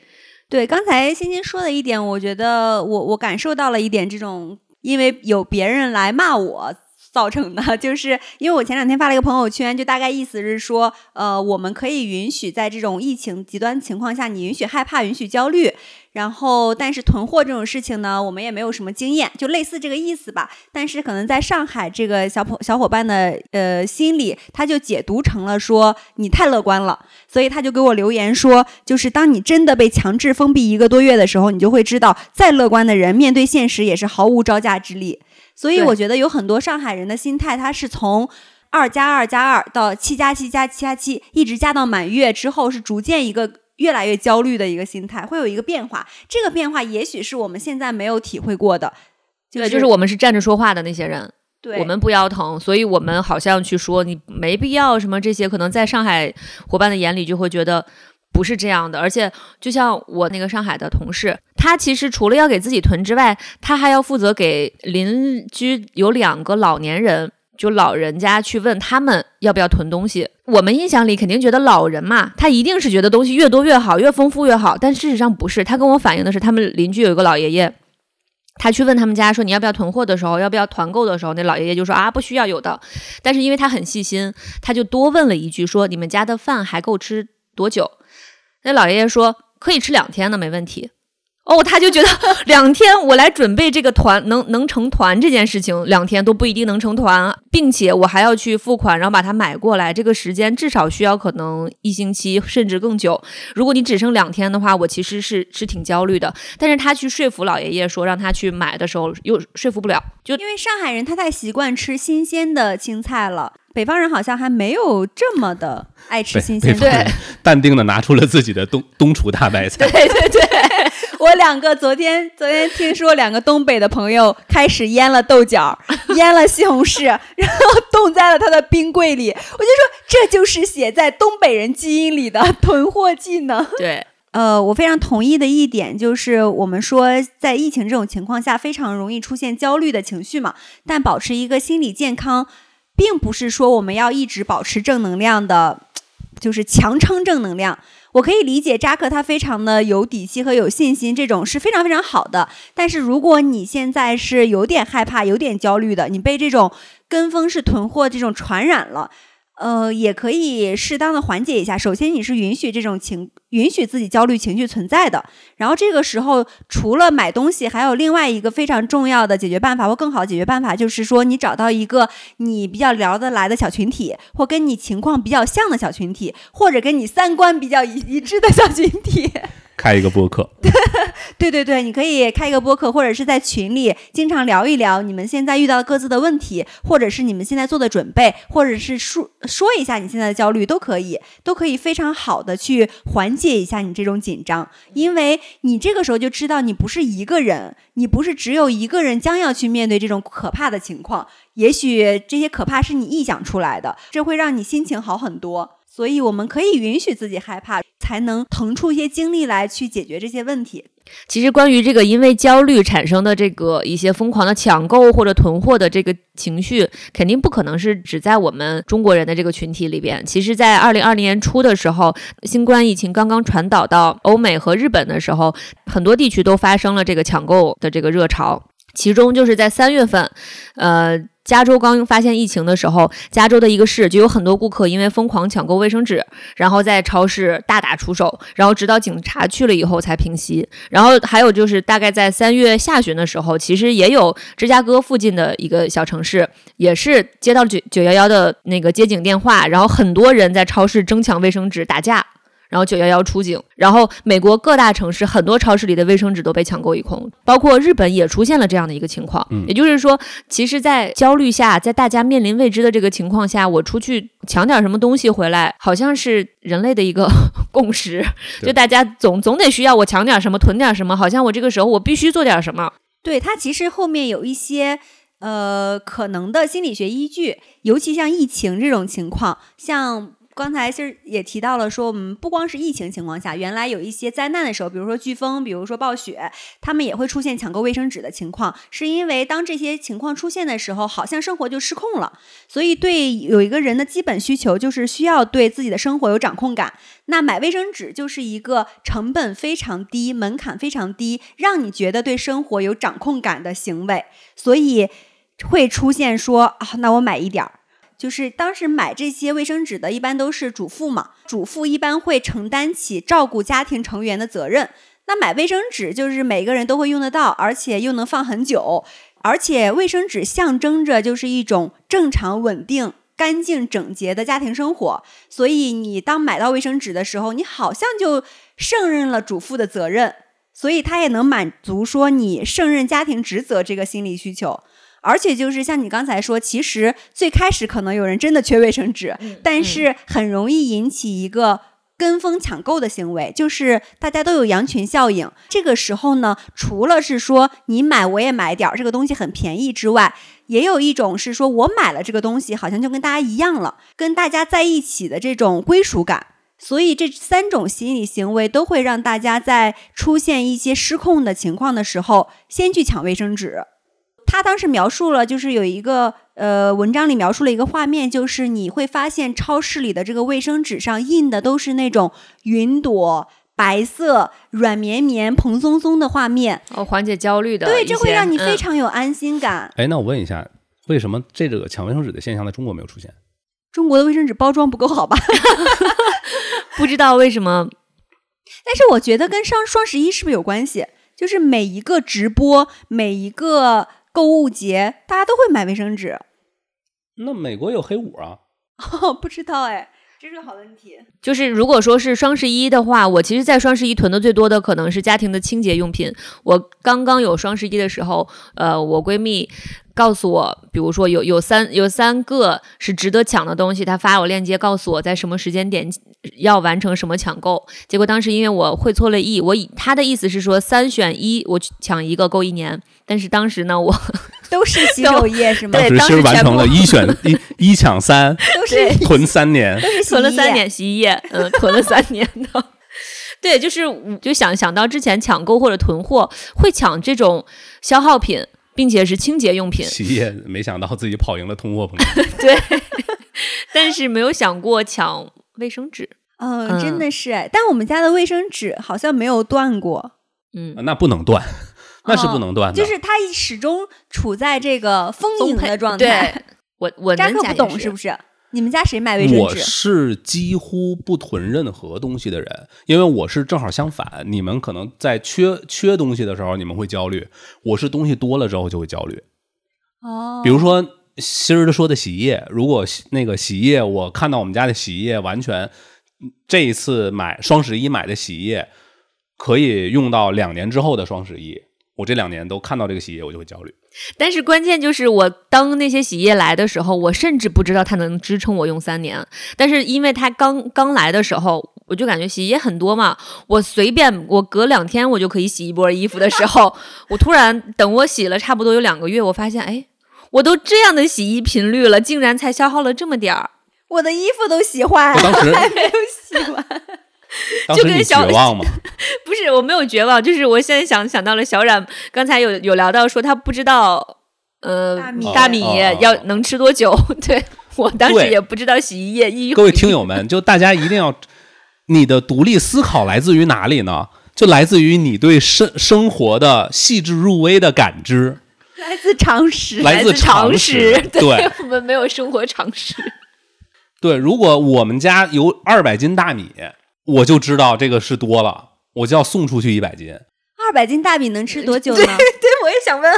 S2: 对，刚才欣欣说的一点，我觉得我我感受到了一点这种，因为有别人来骂我。造成的，就是因为我前两天发了一个朋友圈，就大概意思是说，呃，我们可以允许在这种疫情极端情况下，你允许害怕，允许焦虑，然后但是囤货这种事情呢，我们也没有什么经验，就类似这个意思吧。但是可能在上海这个小朋小伙伴的呃心里，他就解读成了说你太乐观了，所以他就给我留言说，就是当你真的被强制封闭一个多月的时候，你就会知道，再乐观的人面对现实也是毫无招架之力。所以我觉得有很多上海人的心态，他是从二加二加二到七加七加七加七，一直加到满月之后，是逐渐一个越来越焦虑的一个心态，会有一个变化。这个变化也许是我们现在没有体会过的。
S3: 对，就是我们是站着说话的那些人，
S2: 对，
S3: 我们不腰疼，所以我们好像去说你没必要什么这些，可能在上海伙伴的眼里就会觉得。不是这样的，而且就像我那个上海的同事，他其实除了要给自己囤之外，他还要负责给邻居有两个老年人，就老人家去问他们要不要囤东西。我们印象里肯定觉得老人嘛，他一定是觉得东西越多越好，越丰富越好。但事实上不是，他跟我反映的是，他们邻居有一个老爷爷，他去问他们家说你要不要囤货的时候，要不要团购的时候，那老爷爷就说啊不需要有的。但是因为他很细心，他就多问了一句说你们家的饭还够吃多久？那老爷爷说可以吃两天的，没问题。哦，他就觉得 两天我来准备这个团能能成团这件事情，两天都不一定能成团，并且我还要去付款，然后把它买过来，这个时间至少需要可能一星期甚至更久。如果你只剩两天的话，我其实是是挺焦虑的。但是他去说服老爷爷说让他去买的时候，又说服不了，就
S2: 因为上海人他太习惯吃新鲜的青菜了。北方人好像还没有这么的爱吃新鲜，
S3: 对，
S4: 淡定的拿出了自己的东东厨大白菜。
S2: 对对对，我两个昨天昨天听说两个东北的朋友开始腌了豆角，腌了西红柿，然后冻在了他的冰柜里。我就说这就是写在东北人基因里的囤货技能。
S3: 对，
S2: 呃，我非常同意的一点就是，我们说在疫情这种情况下，非常容易出现焦虑的情绪嘛，但保持一个心理健康。并不是说我们要一直保持正能量的，就是强撑正能量。我可以理解扎克他非常的有底气和有信心，这种是非常非常好的。但是如果你现在是有点害怕、有点焦虑的，你被这种跟风式囤货这种传染了。呃，也可以适当的缓解一下。首先，你是允许这种情，允许自己焦虑情绪存在的。然后这个时候，除了买东西，还有另外一个非常重要的解决办法或更好的解决办法，就是说你找到一个你比较聊得来的小群体，或跟你情况比较像的小群体，或者跟你三观比较一一致的小群体。
S4: 开一个播客，
S2: 对对对，你可以开一个播客，或者是在群里经常聊一聊你们现在遇到各自的问题，或者是你们现在做的准备，或者是说说一下你现在的焦虑，都可以，都可以非常好的去缓解一下你这种紧张，因为你这个时候就知道你不是一个人，你不是只有一个人将要去面对这种可怕的情况，也许这些可怕是你臆想出来的，这会让你心情好很多。所以我们可以允许自己害怕，才能腾出一些精力来去解决这些问题。
S3: 其实，关于这个因为焦虑产生的这个一些疯狂的抢购或者囤货的这个情绪，肯定不可能是只在我们中国人的这个群体里边。其实，在二零二零年初的时候，新冠疫情刚刚传导到欧美和日本的时候，很多地区都发生了这个抢购的这个热潮。其中就是在三月份，呃，加州刚发现疫情的时候，加州的一个市就有很多顾客因为疯狂抢购卫生纸，然后在超市大打出手，然后直到警察去了以后才平息。然后还有就是大概在三月下旬的时候，其实也有芝加哥附近的一个小城市，也是接到九九幺幺的那个接警电话，然后很多人在超市争抢卫生纸打架。然后九幺幺出警，然后美国各大城市很多超市里的卫生纸都被抢购一空，包括日本也出现了这样的一个情况。
S4: 嗯
S3: 也就是说，其实，在焦虑下，在大家面临未知的这个情况下，我出去抢点什么东西回来，好像是人类的一个 共识，就大家总总得需要我抢点什么，囤点什么，好像我这个时候我必须做点什么。
S2: 对它其实后面有一些呃可能的心理学依据，尤其像疫情这种情况，像。刚才其实也提到了，说我们不光是疫情情况下，原来有一些灾难的时候，比如说飓风，比如说暴雪，他们也会出现抢购卫生纸的情况，是因为当这些情况出现的时候，好像生活就失控了。所以对有一个人的基本需求就是需要对自己的生活有掌控感。那买卫生纸就是一个成本非常低、门槛非常低，让你觉得对生活有掌控感的行为，所以会出现说啊，那我买一点儿。就是当时买这些卫生纸的，一般都是主妇嘛，主妇一般会承担起照顾家庭成员的责任。那买卫生纸就是每个人都会用得到，而且又能放很久，而且卫生纸象征着就是一种正常、稳定、干净、整洁的家庭生活。所以你当买到卫生纸的时候，你好像就胜任了主妇的责任，所以它也能满足说你胜任家庭职责这个心理需求。而且就是像你刚才说，其实最开始可能有人真的缺卫生纸，但是很容易引起一个跟风抢购的行为，就是大家都有羊群效应。这个时候呢，除了是说你买我也买点儿，这个东西很便宜之外，也有一种是说我买了这个东西，好像就跟大家一样了，跟大家在一起的这种归属感。所以这三种心理行为都会让大家在出现一些失控的情况的时候，先去抢卫生纸。他当时描述了，就是有一个呃文章里描述了一个画面，就是你会发现超市里的这个卫生纸上印的都是那种云朵、白色、软绵绵、蓬松松的画面，
S3: 哦，缓解焦虑的
S2: 对，这会让你非
S3: 嗯
S2: 常有安心感。
S4: 哎，那我问一下，为什么这个抢卫生纸的现象在中国没有出现？
S2: 中国的卫生纸包装不够好吧？
S3: 不知道为什么
S2: 但是我觉得跟双双十一是不是有关系？就是每一个直播，每一个购物节，大家都会买卫生纸。
S4: 那美国有黑五啊，
S2: 哦，不知道哎，这是个好问题。
S3: 就是如果说是双十一的话，我其实，在双十一囤的最多的可能是家庭的清洁用品。我刚刚有双十一的时候，呃，我闺蜜告诉我，比如说有有三有三个是值得抢的东西，他发我链接告诉我在什么时间点要完成什么抢购。结果当时因为我会错了意，我以他的意思是说三选一，我去抢一个够一年。但是当时呢，我
S2: 都是洗手液是吗？
S3: 对当
S4: 当时完成了一选一一抢三，
S2: 都是
S4: 囤三年。
S2: 都是
S3: 囤了三年洗衣液，嗯，囤了三年的。对，就是我就想想到之前抢购或者囤货会抢这种消耗品，并且是清洁用品，
S4: 企业没想到自己跑赢了通货膨胀。
S3: 对，但是没有想过抢卫生纸。
S2: 嗯，
S3: 嗯
S2: 真的是哎。但我们家的卫生纸好像没有断过，
S3: 嗯，
S4: 那不能断，那是不能断的。
S2: 就是它始终处在这个丰盈的状态。
S3: 对，我我
S2: 扎克不懂是不是？你们家谁买卫生纸
S4: 我
S2: 纸？
S4: 是几乎不囤任何东西的人，因为我是正好相反。你们可能在缺缺东西的时候，你们会焦虑；我是东西多了之后就会焦虑。
S2: 哦，
S4: 比如说今儿说的洗衣液，如果那个洗衣液，我看到我们家的洗衣液完全这一次买双十一买的洗衣液可以用到两年之后的双十一，我这两年都看到这个洗衣液，我就会焦虑。
S3: 但是关键就是我当那些洗衣液来的时候，我甚至不知道它能支撑我用三年。但是因为它刚刚来的时候，我就感觉洗衣液很多嘛，我随便我隔两天我就可以洗一波衣服的时候，我突然等我洗了差不多有两个月，我发现哎，我都这样的洗衣频率了，竟然才消耗了这么点儿。
S2: 我的衣服都洗坏了，
S4: 我当时
S2: 还没有洗完。
S3: 就跟小
S4: 望吗？
S3: 不是，我没有绝望，就是我现在想想到了小冉，刚才有有聊到说他不知道，呃，
S2: 大米
S3: 要能吃多久。对我当时也不知道洗衣液一
S4: 各位听友们，就大家一定要，你的独立思考来自于哪里呢？就来自于你对生生活的细致入微的感知。
S2: 来自常识。
S4: 来
S3: 自
S4: 常
S3: 识，
S4: 对
S3: 我们没有生活常识。
S4: 对，如果我们家有二百斤大米，我就知道这个是多了，我就要送出去一百斤。
S2: 二百斤大米能吃多久
S3: 对
S2: 呢？
S3: 对，我也想问，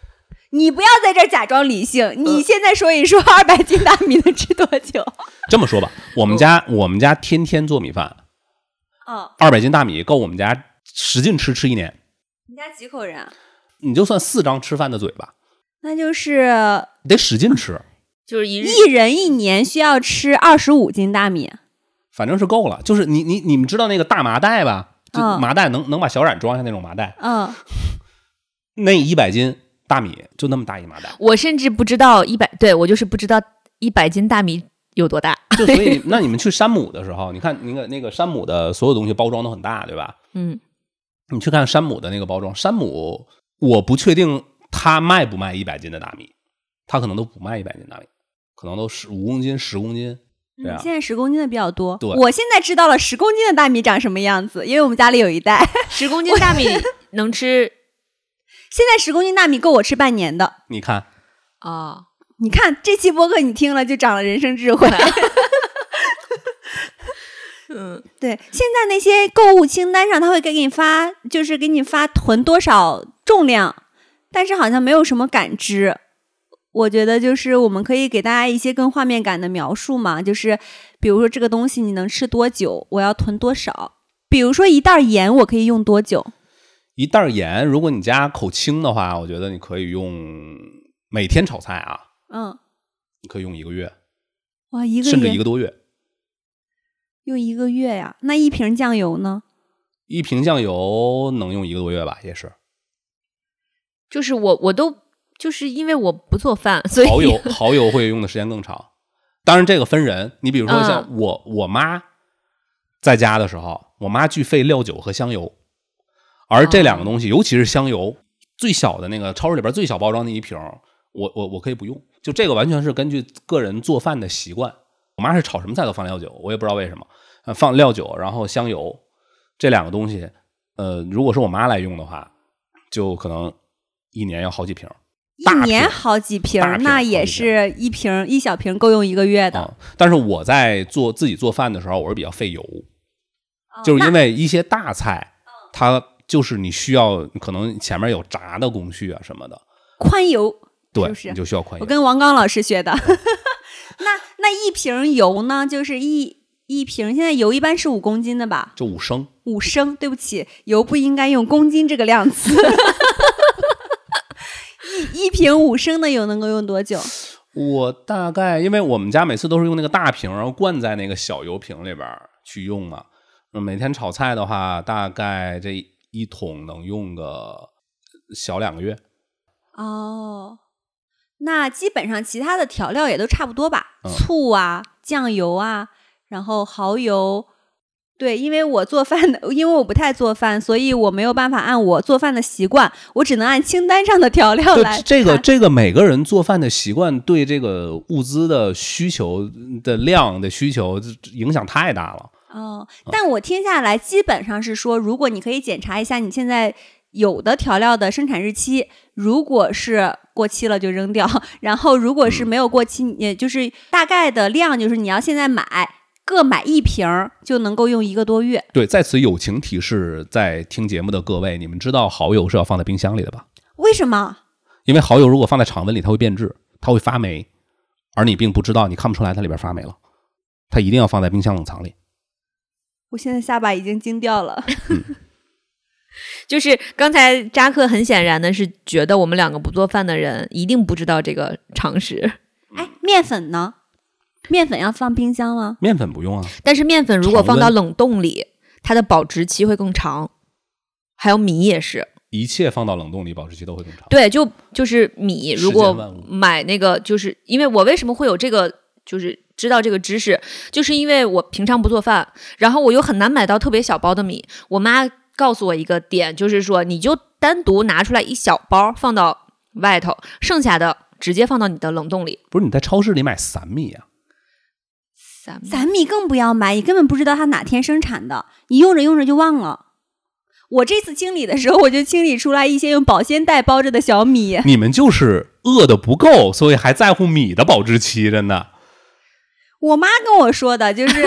S2: 你不要在这儿假装理性，你现在说一说 二百斤大米能吃多久？
S4: 这么说吧，我们家我们家天天做米饭，
S2: 哦，
S4: 二百斤大米够我们家使劲吃吃一年。
S2: 你家几口人啊？
S4: 你就算四张吃饭的嘴巴，
S2: 那就是
S4: 得使劲吃，
S3: 就是一
S2: 人一年需要吃二十五斤大米。
S4: 反正是够了。就是你你你们知道那个大麻袋吧？就
S2: 嗯
S4: 麻袋能能把小冉装下那种麻袋，
S2: 嗯，
S4: 那一百斤大米就那么大一麻袋。
S3: 我甚至不知道一百，对我就是不知道一百斤大米有多大。
S4: 就所以，那你们去山姆的时候，你看那个那个山姆的所有东西包装都很大，对吧？
S3: 嗯，
S4: 你去看山姆的那个包装，山姆我不确定他卖不卖一百斤的大米，他可能都不卖一百斤大米，可能都十五公斤、十公斤，对啊
S2: 嗯，现在十公斤的比较多。
S4: 对
S2: 我现在知道了十公斤的大米长什么样子，因为我们家里有一袋。
S3: 十公 斤大米能吃
S2: 现在十公斤大米够我吃半年的。
S4: 你看，
S3: 哦，
S2: 你看这期播客你听了就长了人生智慧。
S3: 嗯，
S2: 对，现在那些购物清单上，他会给你发，就是给你发囤多少重量，但是好像没有什么感知。我觉得就是我们可以给大家一些更画面感的描述嘛，就是比如说这个东西你能吃多久，我要囤多少。比如说一袋盐，我可以用多久？
S4: 一袋盐，如果你家口轻的话，我觉得你可以用每天炒菜啊，
S2: 嗯，
S4: 你可以用一个月，
S2: 哇，一个
S4: 甚至一个多月。
S2: 用一个月呀？那一瓶酱油呢？
S4: 一瓶酱油能用一个多月吧，也是。
S3: 就是我我都就是因为我不做饭，所以
S4: 蚝油蚝油会用的时间更长。当然，这个分人。你比如说像我、我妈在家的时候，我妈巨费料酒和香油，而这两个东西，尤其是香油，最小的那个超市里边最小包装那一瓶，我我我可以不用。就这个完全是根据个人做饭的习惯。我妈是炒什么菜都放料酒，我也不知道为什么，呃，放料酒，然后香油这两个东西，呃，如果是我妈来用的话，就可能一年要好几瓶。
S2: 一年好几瓶那也是一瓶儿一小瓶够用一个月的。
S4: 啊、但是我在做自己做饭的时候，我是比较费油，
S2: 哦
S4: 就是因为一些大菜，它就是你需要可能前面有炸的工序啊什么的，
S2: 宽油，
S4: 对，
S2: 是不是
S4: 你就需要宽油。
S2: 我跟王刚老师学的。那那一瓶油呢？就是一一瓶，现在油一般是五公斤的吧？
S4: 就五升，
S2: 五升，对不起，油不应该用公斤这个量词。一一瓶五升的油能够用多久？
S4: 我大概因为我们家每次都是用那个大瓶，然后灌在那个小油瓶里边儿去用嘛。那每天炒菜的话，大概这一桶能用个小两个月。
S2: 哦，那基本上其他的调料也都差不多吧？
S4: 嗯
S2: 醋啊、酱油啊，然后蚝油。对，因为我做饭的，因为我不太做饭，所以我没有办法按我做饭的习惯，我只能按清单上的调料来
S4: 这个这个每个人做饭的习惯对这个物资的需求的量的需求影响太大了。
S2: 哦，但我听下来基本上是说，如果你可以检查一下你现在有的调料的生产日期，如果是过期了就扔掉，然后如果是没有过期，也就是大概的量，就是你要现在买各买一瓶儿就能够用一个多月。
S4: 对，在此友情提示，在听节目的各位，你们知道蚝油是要放在冰箱里的吧？
S2: 为什么？
S4: 因为蚝油如果放在常温里，它会变质，它会发霉，而你并不知道，你看不出来它里边发霉了。它一定要放在冰箱冷藏里。
S2: 我现在下巴已经惊掉了。
S3: 就是刚才扎克很显然的是觉得我们两个不做饭的人一定不知道这个常识，
S2: 哎，面粉呢？面粉要放冰箱吗？
S4: 面粉不用啊，
S3: 但是面粉如果放到冷冻里，它的保质期会更长，还有米也是。
S4: 一切放到冷冻里，保质期都会更长。
S3: 对，就就是米，如果买那个，就是因为我为什么会有这个，就是知道这个知识，就是因为我平常不做饭，然后我又很难买到特别小包的米。我妈告诉我一个点，就是说你就单独拿出来一小包放到外头，剩下的直接放到你的冷冻里。
S4: 不是你在超市里买散米啊？
S3: 散米
S2: 散米更不要买，你根本不知道它哪天生产的，你用着用着就忘了。我这次清理的时候，我就清理出来一些用保鲜袋包着的小米。
S4: 你们就是饿的不够，所以还在乎米的保质期，真的。
S2: 我妈跟我说的，就是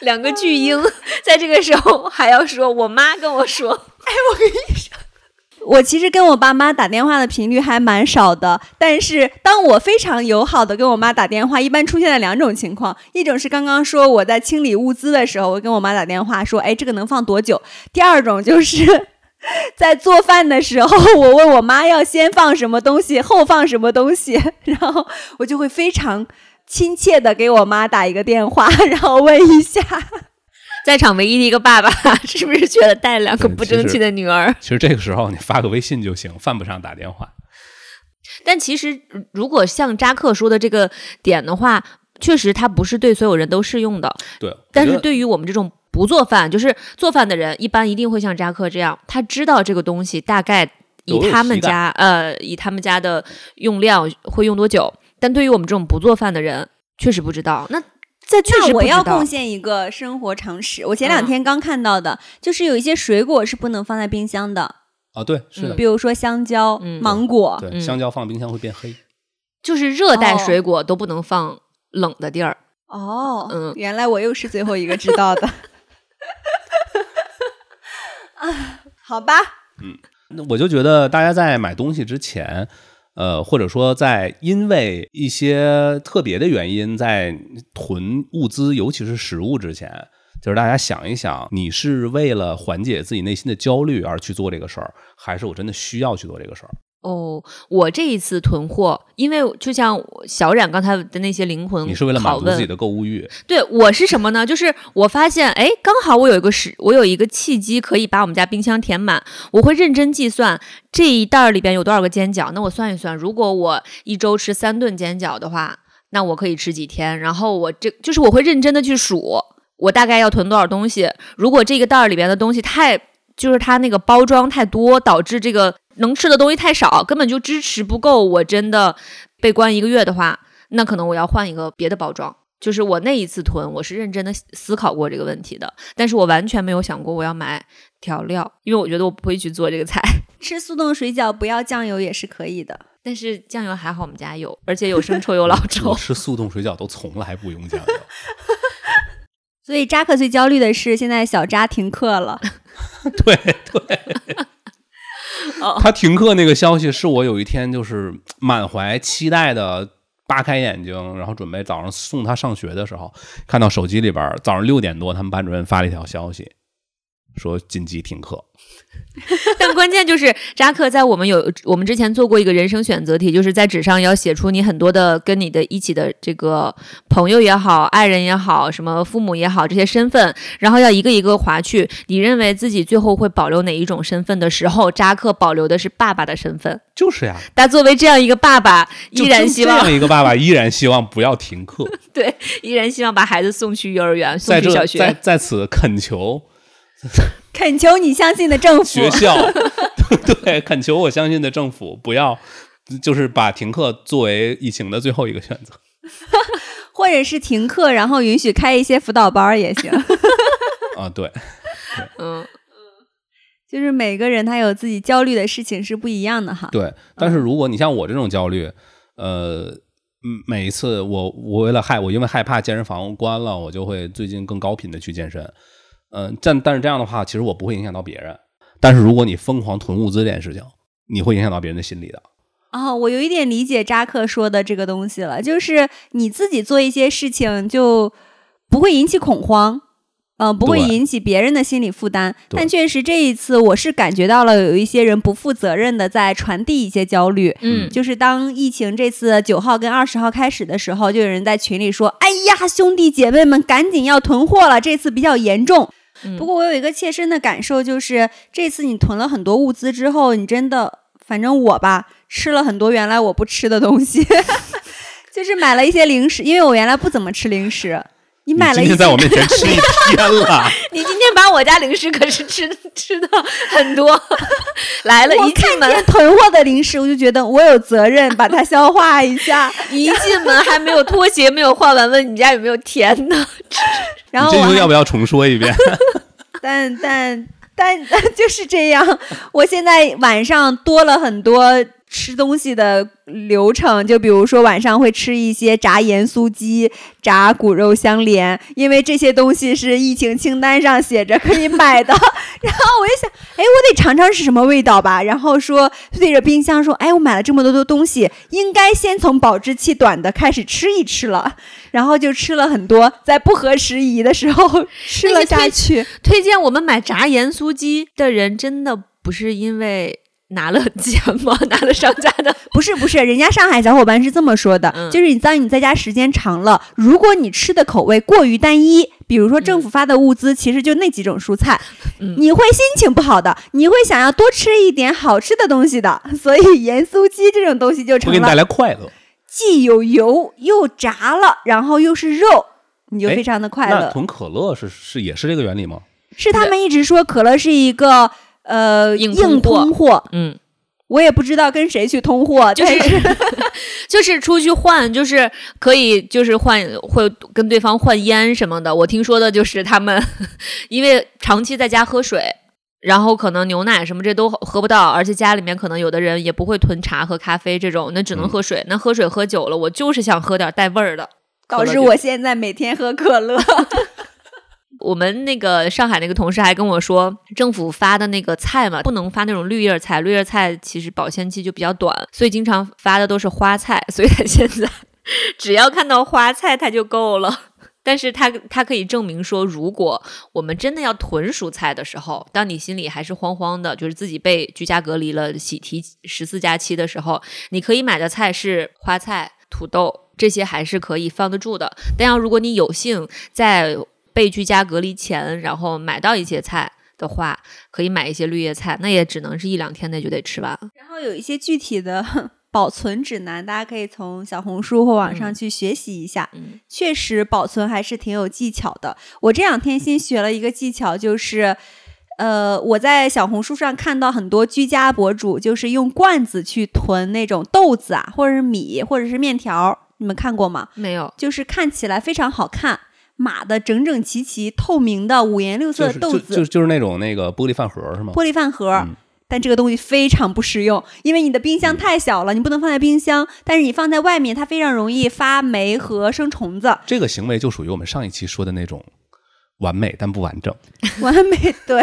S3: 两个巨婴在这个时候还要说，我妈跟我说，哎
S2: 我我其实跟我爸妈打电话的频率还蛮少的，但是当我非常友好的跟我妈打电话，一般出现了两种情况，一种是刚刚说我在清理物资的时候，我跟我妈打电话说，哎，这个能放多久？第二种就是 在做饭的时候，我问我妈要先放什么东西，后放什么东西，然后我就会非常亲切的给我妈打一个电话，然后问一下。
S3: 在场唯一的一个爸爸，是不是觉得带两个不争气的女儿？
S4: 其实这个时候你发个微信就行，犯不上打电话。
S3: 但其实，如果像扎克说的这个点的话，确实他不是对所有人都适用的。
S4: 对，
S3: 但是对于我们这种不做饭，就是做饭的人，一般一定会像扎克这样，他知道这个东西大概以他们家呃以他们家的用量会用多久。但对于我们这种不做饭的人，确实不知道。那在确实
S2: 那我要贡献一个生活常识，我前两
S3: 嗯
S2: 天刚看到的，就是有一些水果是不能放在冰箱的，
S4: 啊，对，是的，
S2: 比如说香蕉、
S3: 嗯
S2: 芒果。
S4: 对，
S3: 嗯
S4: 香蕉放冰箱会变黑。
S3: 就是热带
S2: 哦
S3: 水果都不能放冷的地儿。
S2: 哦，
S3: 嗯
S2: 原来我又是最后一个知道的。啊，好吧，嗯
S4: 那我就觉得大家在买东西之前，呃，或者说在因为一些特别的原因在囤物资，尤其是食物之前，就是大家想一想，你是为了缓解自己内心的焦虑而去做这个事儿，还是我真的需要去做这个事儿？
S3: 哦，我这一次囤货，因为就像小冉刚才的那些灵魂
S4: 你是为了满足自己的购物欲，
S3: 对我是什么呢？就是我发现，哎，刚好我有一个时，我有一个契机可以把我们家冰箱填满。我会认真计算这一袋儿里边有多少个煎饺。那我算一算，如果我一周吃三顿煎饺的话，那我可以吃几天？然后我这就是我会认真的去数，我大概要囤多少东西。如果这个袋儿里边的东西太，就是它那个包装太多，导致这个能吃的东西太少，根本就支持不够我真的被关一个月的话，那可能我要换一个别的包装。就是我那一次囤，我是认真的思考过这个问题的，但是我完全没有想过我要买调料，因为我觉得我不会去做这个菜。
S2: 吃速冻水饺不要酱油也是可以的。
S3: 但是酱油还好，我们家有，而且有生抽有老
S4: 我
S3: 抽。
S4: 吃速冻水饺都从来不用酱油。
S2: 所以扎克最焦虑的是，现在小扎停课了。
S4: 对 对，他停课那个消息是我有一天就是满怀期待的扒开眼睛，然后准备早上送他上学的时候，看到手机里边早上六点多，他们班主任发了一条消息，说紧急停课。
S3: 但关键就是扎克在我们有我们之前做过一个人生选择题，就是在纸上要写出你很多的跟你的一起的这个朋友也好、爱人也好、什么父母也好这些身份，然后要一个一个划去。你认为自己最后会保留哪一种身份的时候，扎克保留的是爸爸的身份。
S4: 就是呀，
S3: 他作为这样一个爸爸，依然希望
S4: 这样一个爸爸依然希望不要停课，
S3: 对，依然希望把孩子送去幼儿园、送去小学。
S4: 在在此恳求
S2: 恳求你相信的政府
S4: 学。校，对，恳求我相信的政府不要，就是把停课作为疫情的最后一个选择。
S2: 或者是停课，然后允许开一些辅导班儿也行。
S4: 啊，对，
S3: 嗯，
S2: 就是每个人他有自己焦虑的事情是不一样的哈。
S4: 对，但是如果你像我这种焦虑，呃，嗯，每一次我我为了害我因为害怕健身房关了，我就会最近更高频的去健身。嗯、但但是这样的话，其实我不会影响到别人。但是如果你疯狂囤物资这件事情，你会影响到别人的心理的。
S2: 哦，我有一点理解扎克说的这个东西了，就是你自己做一些事情就不会引起恐慌，呃，不会引起别人的心理负担。但确实这一次我是感觉到了有一些人不负责任的在传递一些焦虑。
S3: 嗯
S2: 就是当疫情这次九号跟二十号开始的时候，就有人在群里说：“哎呀，兄弟姐妹们，赶紧要囤货了，这次比较严重。”不过我有一个切身的感受，就是这次你囤了很多物资之后，你真的，反正我吧，吃了很多原来我不吃的东西，就是买了一些零食，因为我原来不怎么吃零食。你
S4: 你
S2: 买了
S4: 今天在我面前吃一天了，
S3: 你今天把我家零食可是吃吃的很多，来了，
S2: 我
S3: 一进门
S2: 囤货的零食，我就觉得我有责任把它消化一下。
S3: 一进门还没有拖鞋没有换完，问你家有没有甜的？
S2: 然后
S4: 这句要不要重说一遍？
S2: 但但但就是这样。我现在晚上多了很多吃东西的流程，就比如说晚上会吃一些炸盐酥鸡、炸骨肉相连，因为这些东西是疫情清单上写着可以买的。然后我一想，哎，我得尝尝是什么味道吧。然后说对着冰箱说，哎，我买了这么多的东西，应该先从保质期短的开始吃一吃了。然后就吃了很多，在不合时宜的时候 吃了下去。
S3: 推荐我们买炸盐酥鸡的人，真的不是因为拿了奖吗？拿了商家的，
S2: 不是不是，人家上海小伙伴是这么说的，
S3: 嗯
S2: 就是你当你在家时间长了，如果你吃的口味过于单一，比如说政府发的物资其实就那几种蔬菜，
S3: 嗯
S2: 你会心情不好的，你会想要多吃一点好吃的东西的，所以盐酥鸡这种东西就
S4: 成了给你带来快乐。
S2: 既有油又炸了，然后又是肉，你就
S4: 哎
S2: 非常的快乐。
S4: 那囤可乐是是也是这个原理吗？
S2: 是他们一直说可乐是一个呃
S3: 硬
S2: 硬
S3: 通货
S2: 通货，
S3: 嗯，
S2: 我也不知道跟谁去通货，
S3: 就是
S2: 是
S3: 就是出去换，就是可以，就是换会跟对方换烟什么的。我听说的就是他们 因为长期在家喝水。然后可能牛奶什么这都喝不到，而且家里面可能有的人也不会囤茶和咖啡这种，那只能喝水。那喝水喝久了，我就是想喝点带味儿的。
S2: 导致我现在每天喝可乐。
S3: 我们那个上海那个同事还跟我说，政府发的那个菜嘛，不能发那种绿叶菜，绿叶菜其实保鲜期就比较短，所以经常发的都是花菜，所以他现在 只要看到花菜他就够了。但是他他可以证明说，如果我们真的要囤蔬菜的时候，当你心里还是慌慌的，就是自己被居家隔离了、喜提十四加七的时候，你可以买的菜是花菜、土豆这些还是可以放得住的。但要如果你有幸在被居家隔离前，然后买到一些菜的话，可以买一些绿叶菜，那也只能是一两天内就得吃完。
S2: 然后有一些具体的 保存指南，大家可以从小红书或网上去学习一下。
S3: 嗯
S2: 确实保存还是挺有技巧的。我这两天新学了一个技巧，就是。呃，我在小红书上看到很多居家博主，就是用罐子去囤那种豆子啊，或者是米，或者是面条，你们看过吗？
S3: 没有，
S2: 就是看起来非常好看，码的整整齐齐、透明的五颜六色的豆子，
S4: 就就是那种那个玻璃饭盒是吗？
S2: 玻璃饭盒。
S4: 嗯
S2: 但这个东西非常不实用，因为你的冰箱太小了，你不能放在冰箱。但是你放在外面，它非常容易发霉和生虫子。
S4: 这个行为就属于我们上一期说的那种完美但不完整。
S2: 完美对，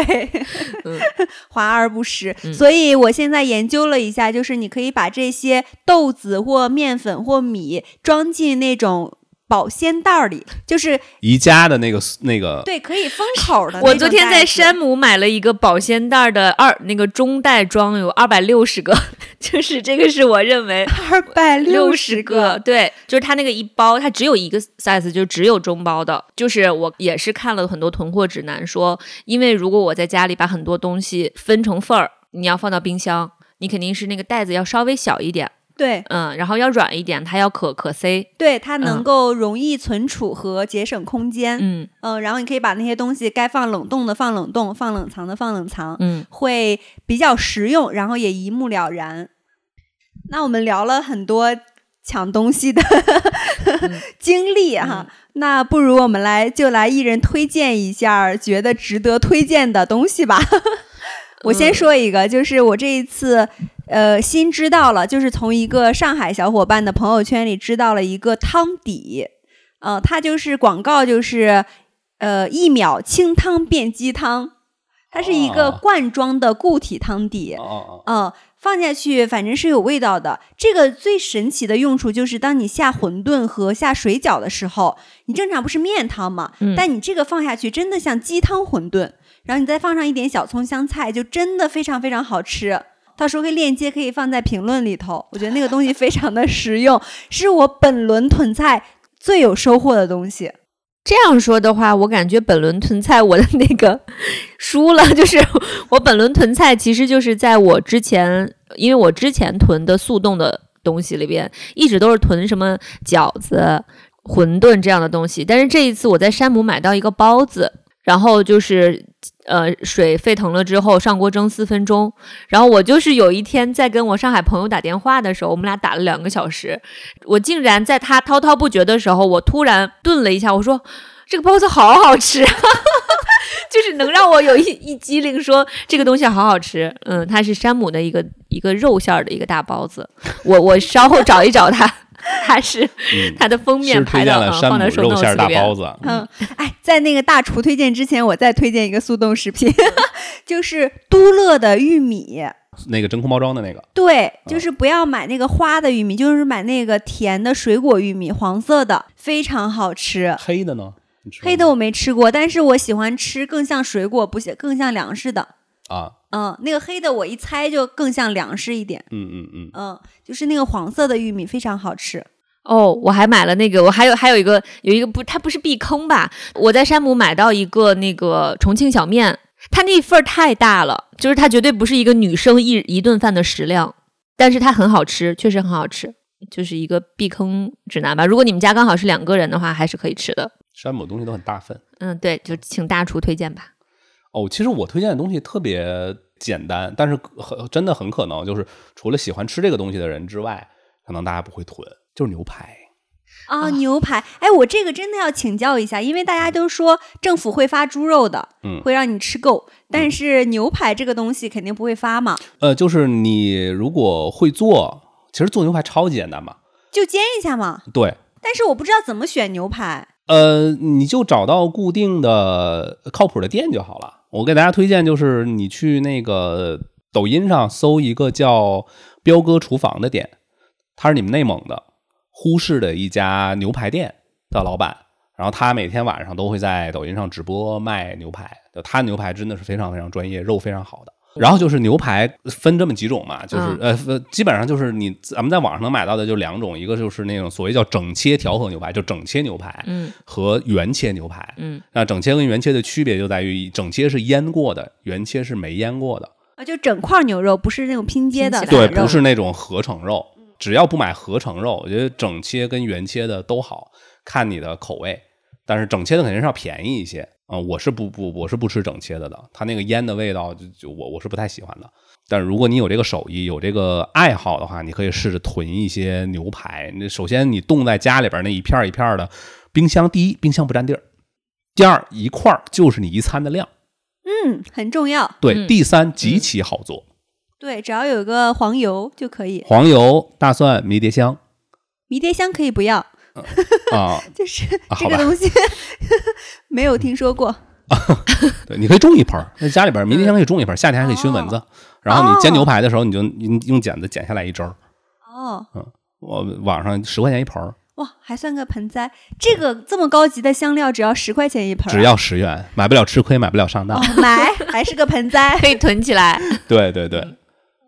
S3: 嗯
S2: 华而不实。
S3: 嗯
S2: 所以我现在研究了一下，就是你可以把这些豆子或面粉或米装进那种保鲜袋儿里，就是
S4: 宜家的那个那个，
S2: 对可以封口的。
S3: 我昨天在山姆买了一个保鲜袋的二那个中袋装，有二百六十个，就是这个是我认为
S2: 二百
S3: 六
S2: 十
S3: 十个，，对，就是它那个一包，它只有一个 size，就只有中包的。就是我也是看了很多囤货指南说，因为如果我在家里把很多东西分成份儿，你要放到冰箱，你肯定是那个袋子要稍微小一点，
S2: 对
S3: 嗯，然后要软一点，它要可可塞，
S2: 对，它能
S3: 嗯
S2: 够容易存储和节省空间。
S3: 嗯
S2: 嗯，然后你可以把那些东西该放冷冻的放冷冻，放冷藏的放冷藏，
S3: 嗯，
S2: 会比较实用，然后也一目了然。那我们聊了很多抢东西的 经历哈，那不如我们来就来一人推荐一下觉得值得推荐的东西吧。我先说一个，就是我这一次呃新知道了，就是从一个上海小伙伴的朋友圈里知道了一个汤底，呃，它就是广告就是呃一秒清汤变鸡汤，它是一个
S4: 哦。
S2: 罐装的固体汤底，
S4: 哦哦
S2: 嗯，放下去反正是有味道的。这个最神奇的用处就是，当你下馄饨和下水饺的时候，你正常不是面汤嘛，
S3: 嗯。
S2: 但你这个放下去真的像鸡汤馄饨，然后你再放上一点小葱香菜，就真的非常非常好吃。到时候会链接可以放在评论里头，我觉得那个东西非常的实用，是我本轮囤菜最有收获的东西。
S3: 这样说的话，我感觉本轮囤菜我的那个输了，就是我本轮囤菜其实就是在我之前，因为我之前囤的速冻的东西里边，一直都是囤什么饺子、馄饨这样的东西，但是这一次我在山姆买到一个包子，然后就是。呃，水沸腾了之后上锅蒸四分钟，然后我就是有一天在跟我上海朋友打电话的时候，我们俩打了两个小时，我竟然在他滔滔不绝的时候，我突然顿了一下，我说：“这个包子好好吃，就是能让我有一一激灵说这个东西好好吃。嗯，它是山姆的一个一个肉馅儿的一个大包子，我我稍后找一找它，它是
S4: 嗯，
S3: 它的封
S4: 是
S3: 面排到嗯
S4: 推荐了山
S3: 放在
S4: 肉馅儿大包子，
S2: 嗯，哎，在那个大厨推荐之前，我再推荐一个速冻食品，就是都乐的玉米。
S4: 那个真空包装的那个，
S2: 对，就是不要买那个花的玉米，就是买那个甜的水果玉米，黄色的，非常好吃。
S4: 黑的呢？
S2: 黑的我没吃过，但是我喜欢吃更像水果，不像更像粮食的。
S4: 啊，
S2: 嗯，那个黑的我一猜就更像粮食一点。
S4: 嗯嗯嗯，
S2: 嗯，就是那个黄色的玉米非常好吃。
S3: 哦，我还买了那个，我还有还有一个有一个不，它不是避坑吧？我在山姆买到一个那个重庆小面，它那份儿太大了，就是它绝对不是一个女生一一顿饭的食量，但是它很好吃，确实很好吃，就是一个避坑指南吧。如果你们家刚好是两个人的话，还是可以吃的。
S4: 山姆东西都很大份。
S3: 嗯，对，就请大厨推荐吧。
S4: 哦，其实我推荐的东西特别简单，但是很真的很可能就是除了喜欢吃这个东西的人之外，可能大家不会囤，就是牛排。
S2: 啊，牛排！哎，我这个真的要请教一下，因为大家都说政府会发猪肉的，
S4: 嗯
S2: 会让你吃够，但是牛排这个东西肯定不会发嘛，
S4: 呃，就是你如果会做，其实做牛排超级简单嘛。
S2: 就煎一下嘛。
S4: 对，
S2: 但是我不知道怎么选牛排。
S4: 呃，你就找到固定的靠谱的店就好了。我给大家推荐就是你去那个抖音上搜一个叫“彪哥厨房”的店，他是你们内蒙的呼市的一家牛排店的老板。然后他每天晚上都会在抖音上直播卖牛排，就他牛排真的是非常非常专业，肉非常好的。然后就是牛排分这么几种嘛，就是、呃呃，基本上就是你咱们在网上能买到的就两种，一个就是那种所谓叫整切调和牛排，就整切牛排，
S3: 嗯
S4: 和原切牛排。
S3: 嗯，
S4: 那整切跟原切的区别就在于，整切是腌过的，原切是没腌过的。
S2: 啊，就整块牛肉，不是那种拼接的
S4: 对，不是那种合成肉。只要不买合成肉，我觉得整切跟原切的都好看你的口味。但是整切的肯定是要便宜一些啊、我是不不我是不吃整切的的，它那个腌的味道就就我我是不太喜欢的。但是如果你有这个手艺，有这个爱好的话，你可以试着囤一些牛排。那首先你冻在家里边那一片儿一片儿的，冰箱第一冰箱不占地儿，第二一块儿就是你一餐的量。
S2: 嗯，很重要。
S4: 对，
S3: 嗯
S4: 第三极其好做，
S2: 对，只要有个黄油就可以。
S4: 黄油、大蒜、迷迭香
S2: 迷迭香可以不要，
S4: 啊，
S2: 就是
S4: 啊好吧
S2: 这个东西 没有听说过。
S4: 对，你可以种一盆儿，在家里边迷迭香可以种一盆儿，夏天还可以熏蚊子。然后你煎牛排的时候，你就用用剪子剪下来一针儿，
S2: 哦，嗯
S4: 我网上十块钱一盆儿，
S2: 哇，还算个盆栽。这个这么高级的香料，只要十块钱一盆
S4: 只要十元，买不了吃亏，买不了上当。
S2: 哦买，还是个盆栽。
S3: 可以囤起来。
S4: 对对对，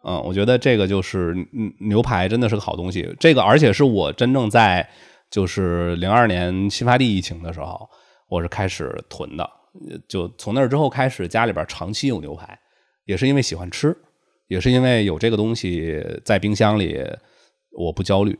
S4: 嗯，我觉得这个就是嗯牛排真的是个好东西。这个而且是我真正在就是零二年新发地疫情的时候，我是开始囤的，呃就从那儿之后开始家里边长期有牛排，也是因为喜欢吃，也是因为有这个东西在冰箱里，我不焦虑。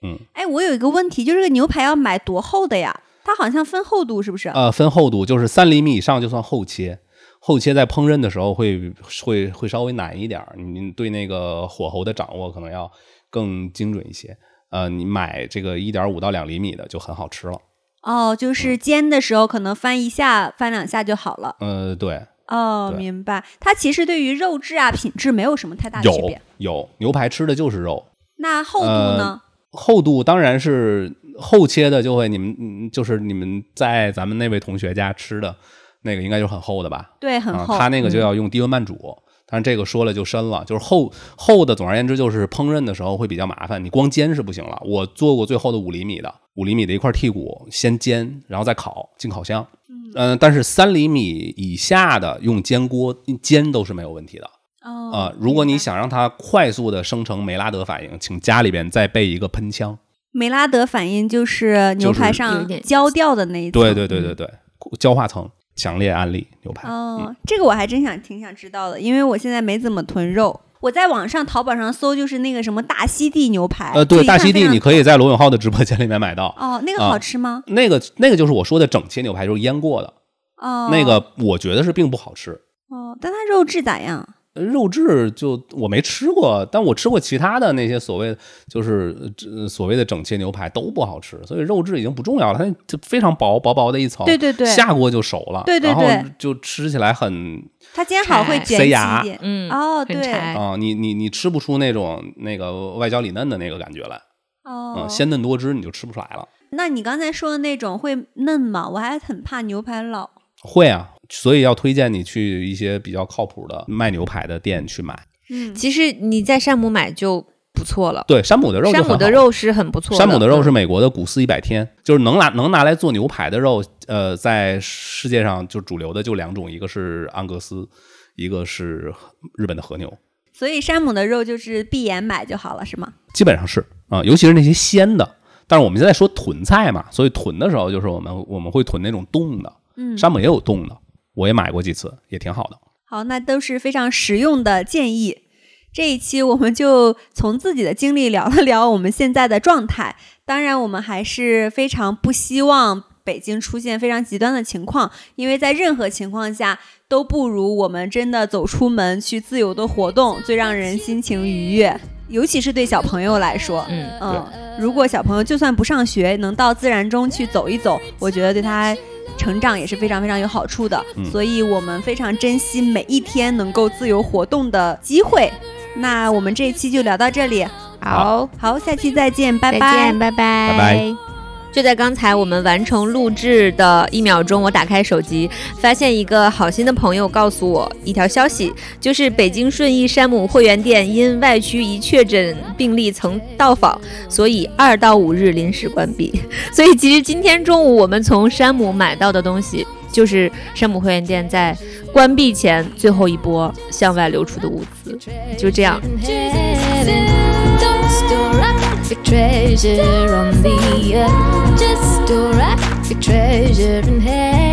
S2: 嗯哎，我有一个问题，就是这个牛排要买多厚的呀？它好像分厚度，是不是？
S4: 呃，分厚度，就是三厘米以上就算厚切。厚切在烹饪的时候会会会稍微难一点儿，您对那个火候的掌握可能要更精准一些。呃，你买这个一点五到两厘米的就很好吃了。
S2: 哦，就是煎的时候可能翻一下、翻两下就好了。
S4: 呃，对，
S2: 哦，明白。它其实对于肉质啊、品质没有什么太大的区别。
S4: 有牛排吃的就是肉，
S2: 那厚度呢？
S4: 厚度当然是厚切的，就会你们嗯就是你们在咱们那位同学家吃的那个应该就是很厚的吧？
S2: 对，很
S4: 啊，
S2: 厚。
S4: 它那个就要用低温慢煮。但是这个说了就深了，就是厚厚的，总而言之就是烹饪的时候会比较麻烦，你光煎是不行了。我做过最厚的五厘米的，五厘米的一块剔骨，先煎，然后再烤，进烤箱。嗯、但是三厘米以下的用煎锅煎都是没有问题的
S2: 哦、
S4: 啊、如果你想让它快速的生成梅拉德反应，请家里边再备一个喷枪。
S2: 梅拉德反应就是牛排上焦掉的那一层。
S4: 对对对对对，焦化层，强烈安利牛排。
S2: 哦，这个我还真想挺想知道的，因为我现在没怎么囤肉。我在网上淘宝上搜，就是那个什么大溪地牛排。
S4: 呃，对，大溪地你可以在罗永浩的直播间里面买到。
S2: 哦，那个
S4: 啊
S2: 好吃吗？
S4: 那个那个就是我说的整切牛排，就是腌过的。
S2: 哦，
S4: 那个我觉得是并不好吃。
S2: 哦，但它肉质咋样？
S4: 呃肉质就我没吃过，但我吃过其他的那些所谓就是呃所谓的整切牛排都不好吃，所以肉质已经不重要了，它就非常薄薄薄的一层，
S2: 对对对
S4: 下锅就熟了，
S2: 对对
S4: 然后
S2: 对
S4: 就吃起来很
S2: 它煎好会
S3: 柴
S2: 卷起
S4: 塞牙。
S3: 嗯，
S2: 哦，对，
S4: 啊、你你你吃不出那种那个外焦里嫩的那个感觉来，
S2: 哦
S4: 嗯，，鲜嫩多汁你就吃不出来了。
S2: 那你刚才说的那种会嫩吗？我还很怕牛排老。
S4: 会啊，所以要推荐你去一些比较靠谱的卖牛排的店去买。
S2: 嗯，
S3: 其实你在山姆买就不错了。
S4: 对，山姆的肉
S3: 山姆的肉是很不错，
S4: 山姆的肉是
S3: 嗯
S4: 美国的古斯一百天，就是能拿能拿来做牛排的肉，呃，在世界上就主流的就两种，一个是安格斯，一个是日本的和牛，
S2: 所以山姆的肉就是闭眼买就好了，是吗？
S4: 基本上是啊、尤其是那些鲜的。但是我们现在说囤菜嘛，所以囤的时候就是我们我们会囤那种冻的，
S2: 嗯，
S4: 山姆也有冻的，我也买过几次，也挺好的。
S2: 好，那都是非常实用的建议。这一期我们就从自己的经历聊了聊我们现在的状态。当然，我们还是非常不希望北京出现非常极端的情况，因为在任何情况下都不如我们真的走出门去自由的活动最让人心情愉悦，尤其是对小朋友来说。
S3: 嗯，
S2: 嗯，如果小朋友就算不上学，能到自然中去走一走，我觉得对他成长也是非常非常有好处的。
S4: 嗯
S2: 所以我们非常珍惜每一天能够自由活动的机会。那我们这一期就聊到这里，
S3: 好，
S2: 好，下期再见，拜
S3: 再
S2: 拜
S3: 见，。拜拜，
S4: 拜拜。
S3: 就在刚才我们完成录制的一秒钟，我打开手机，发现一个好心的朋友告诉我一条消息，就是北京顺义山姆会员店因外区一确诊病例曾到访，所以二到五日临时关闭。所以其实今天中午我们从山姆买到的东西，就是山姆会员店在关闭前最后一波向外流出的物资。就这样。
S1: A treasure on the earth. Just a right treasure in heaven.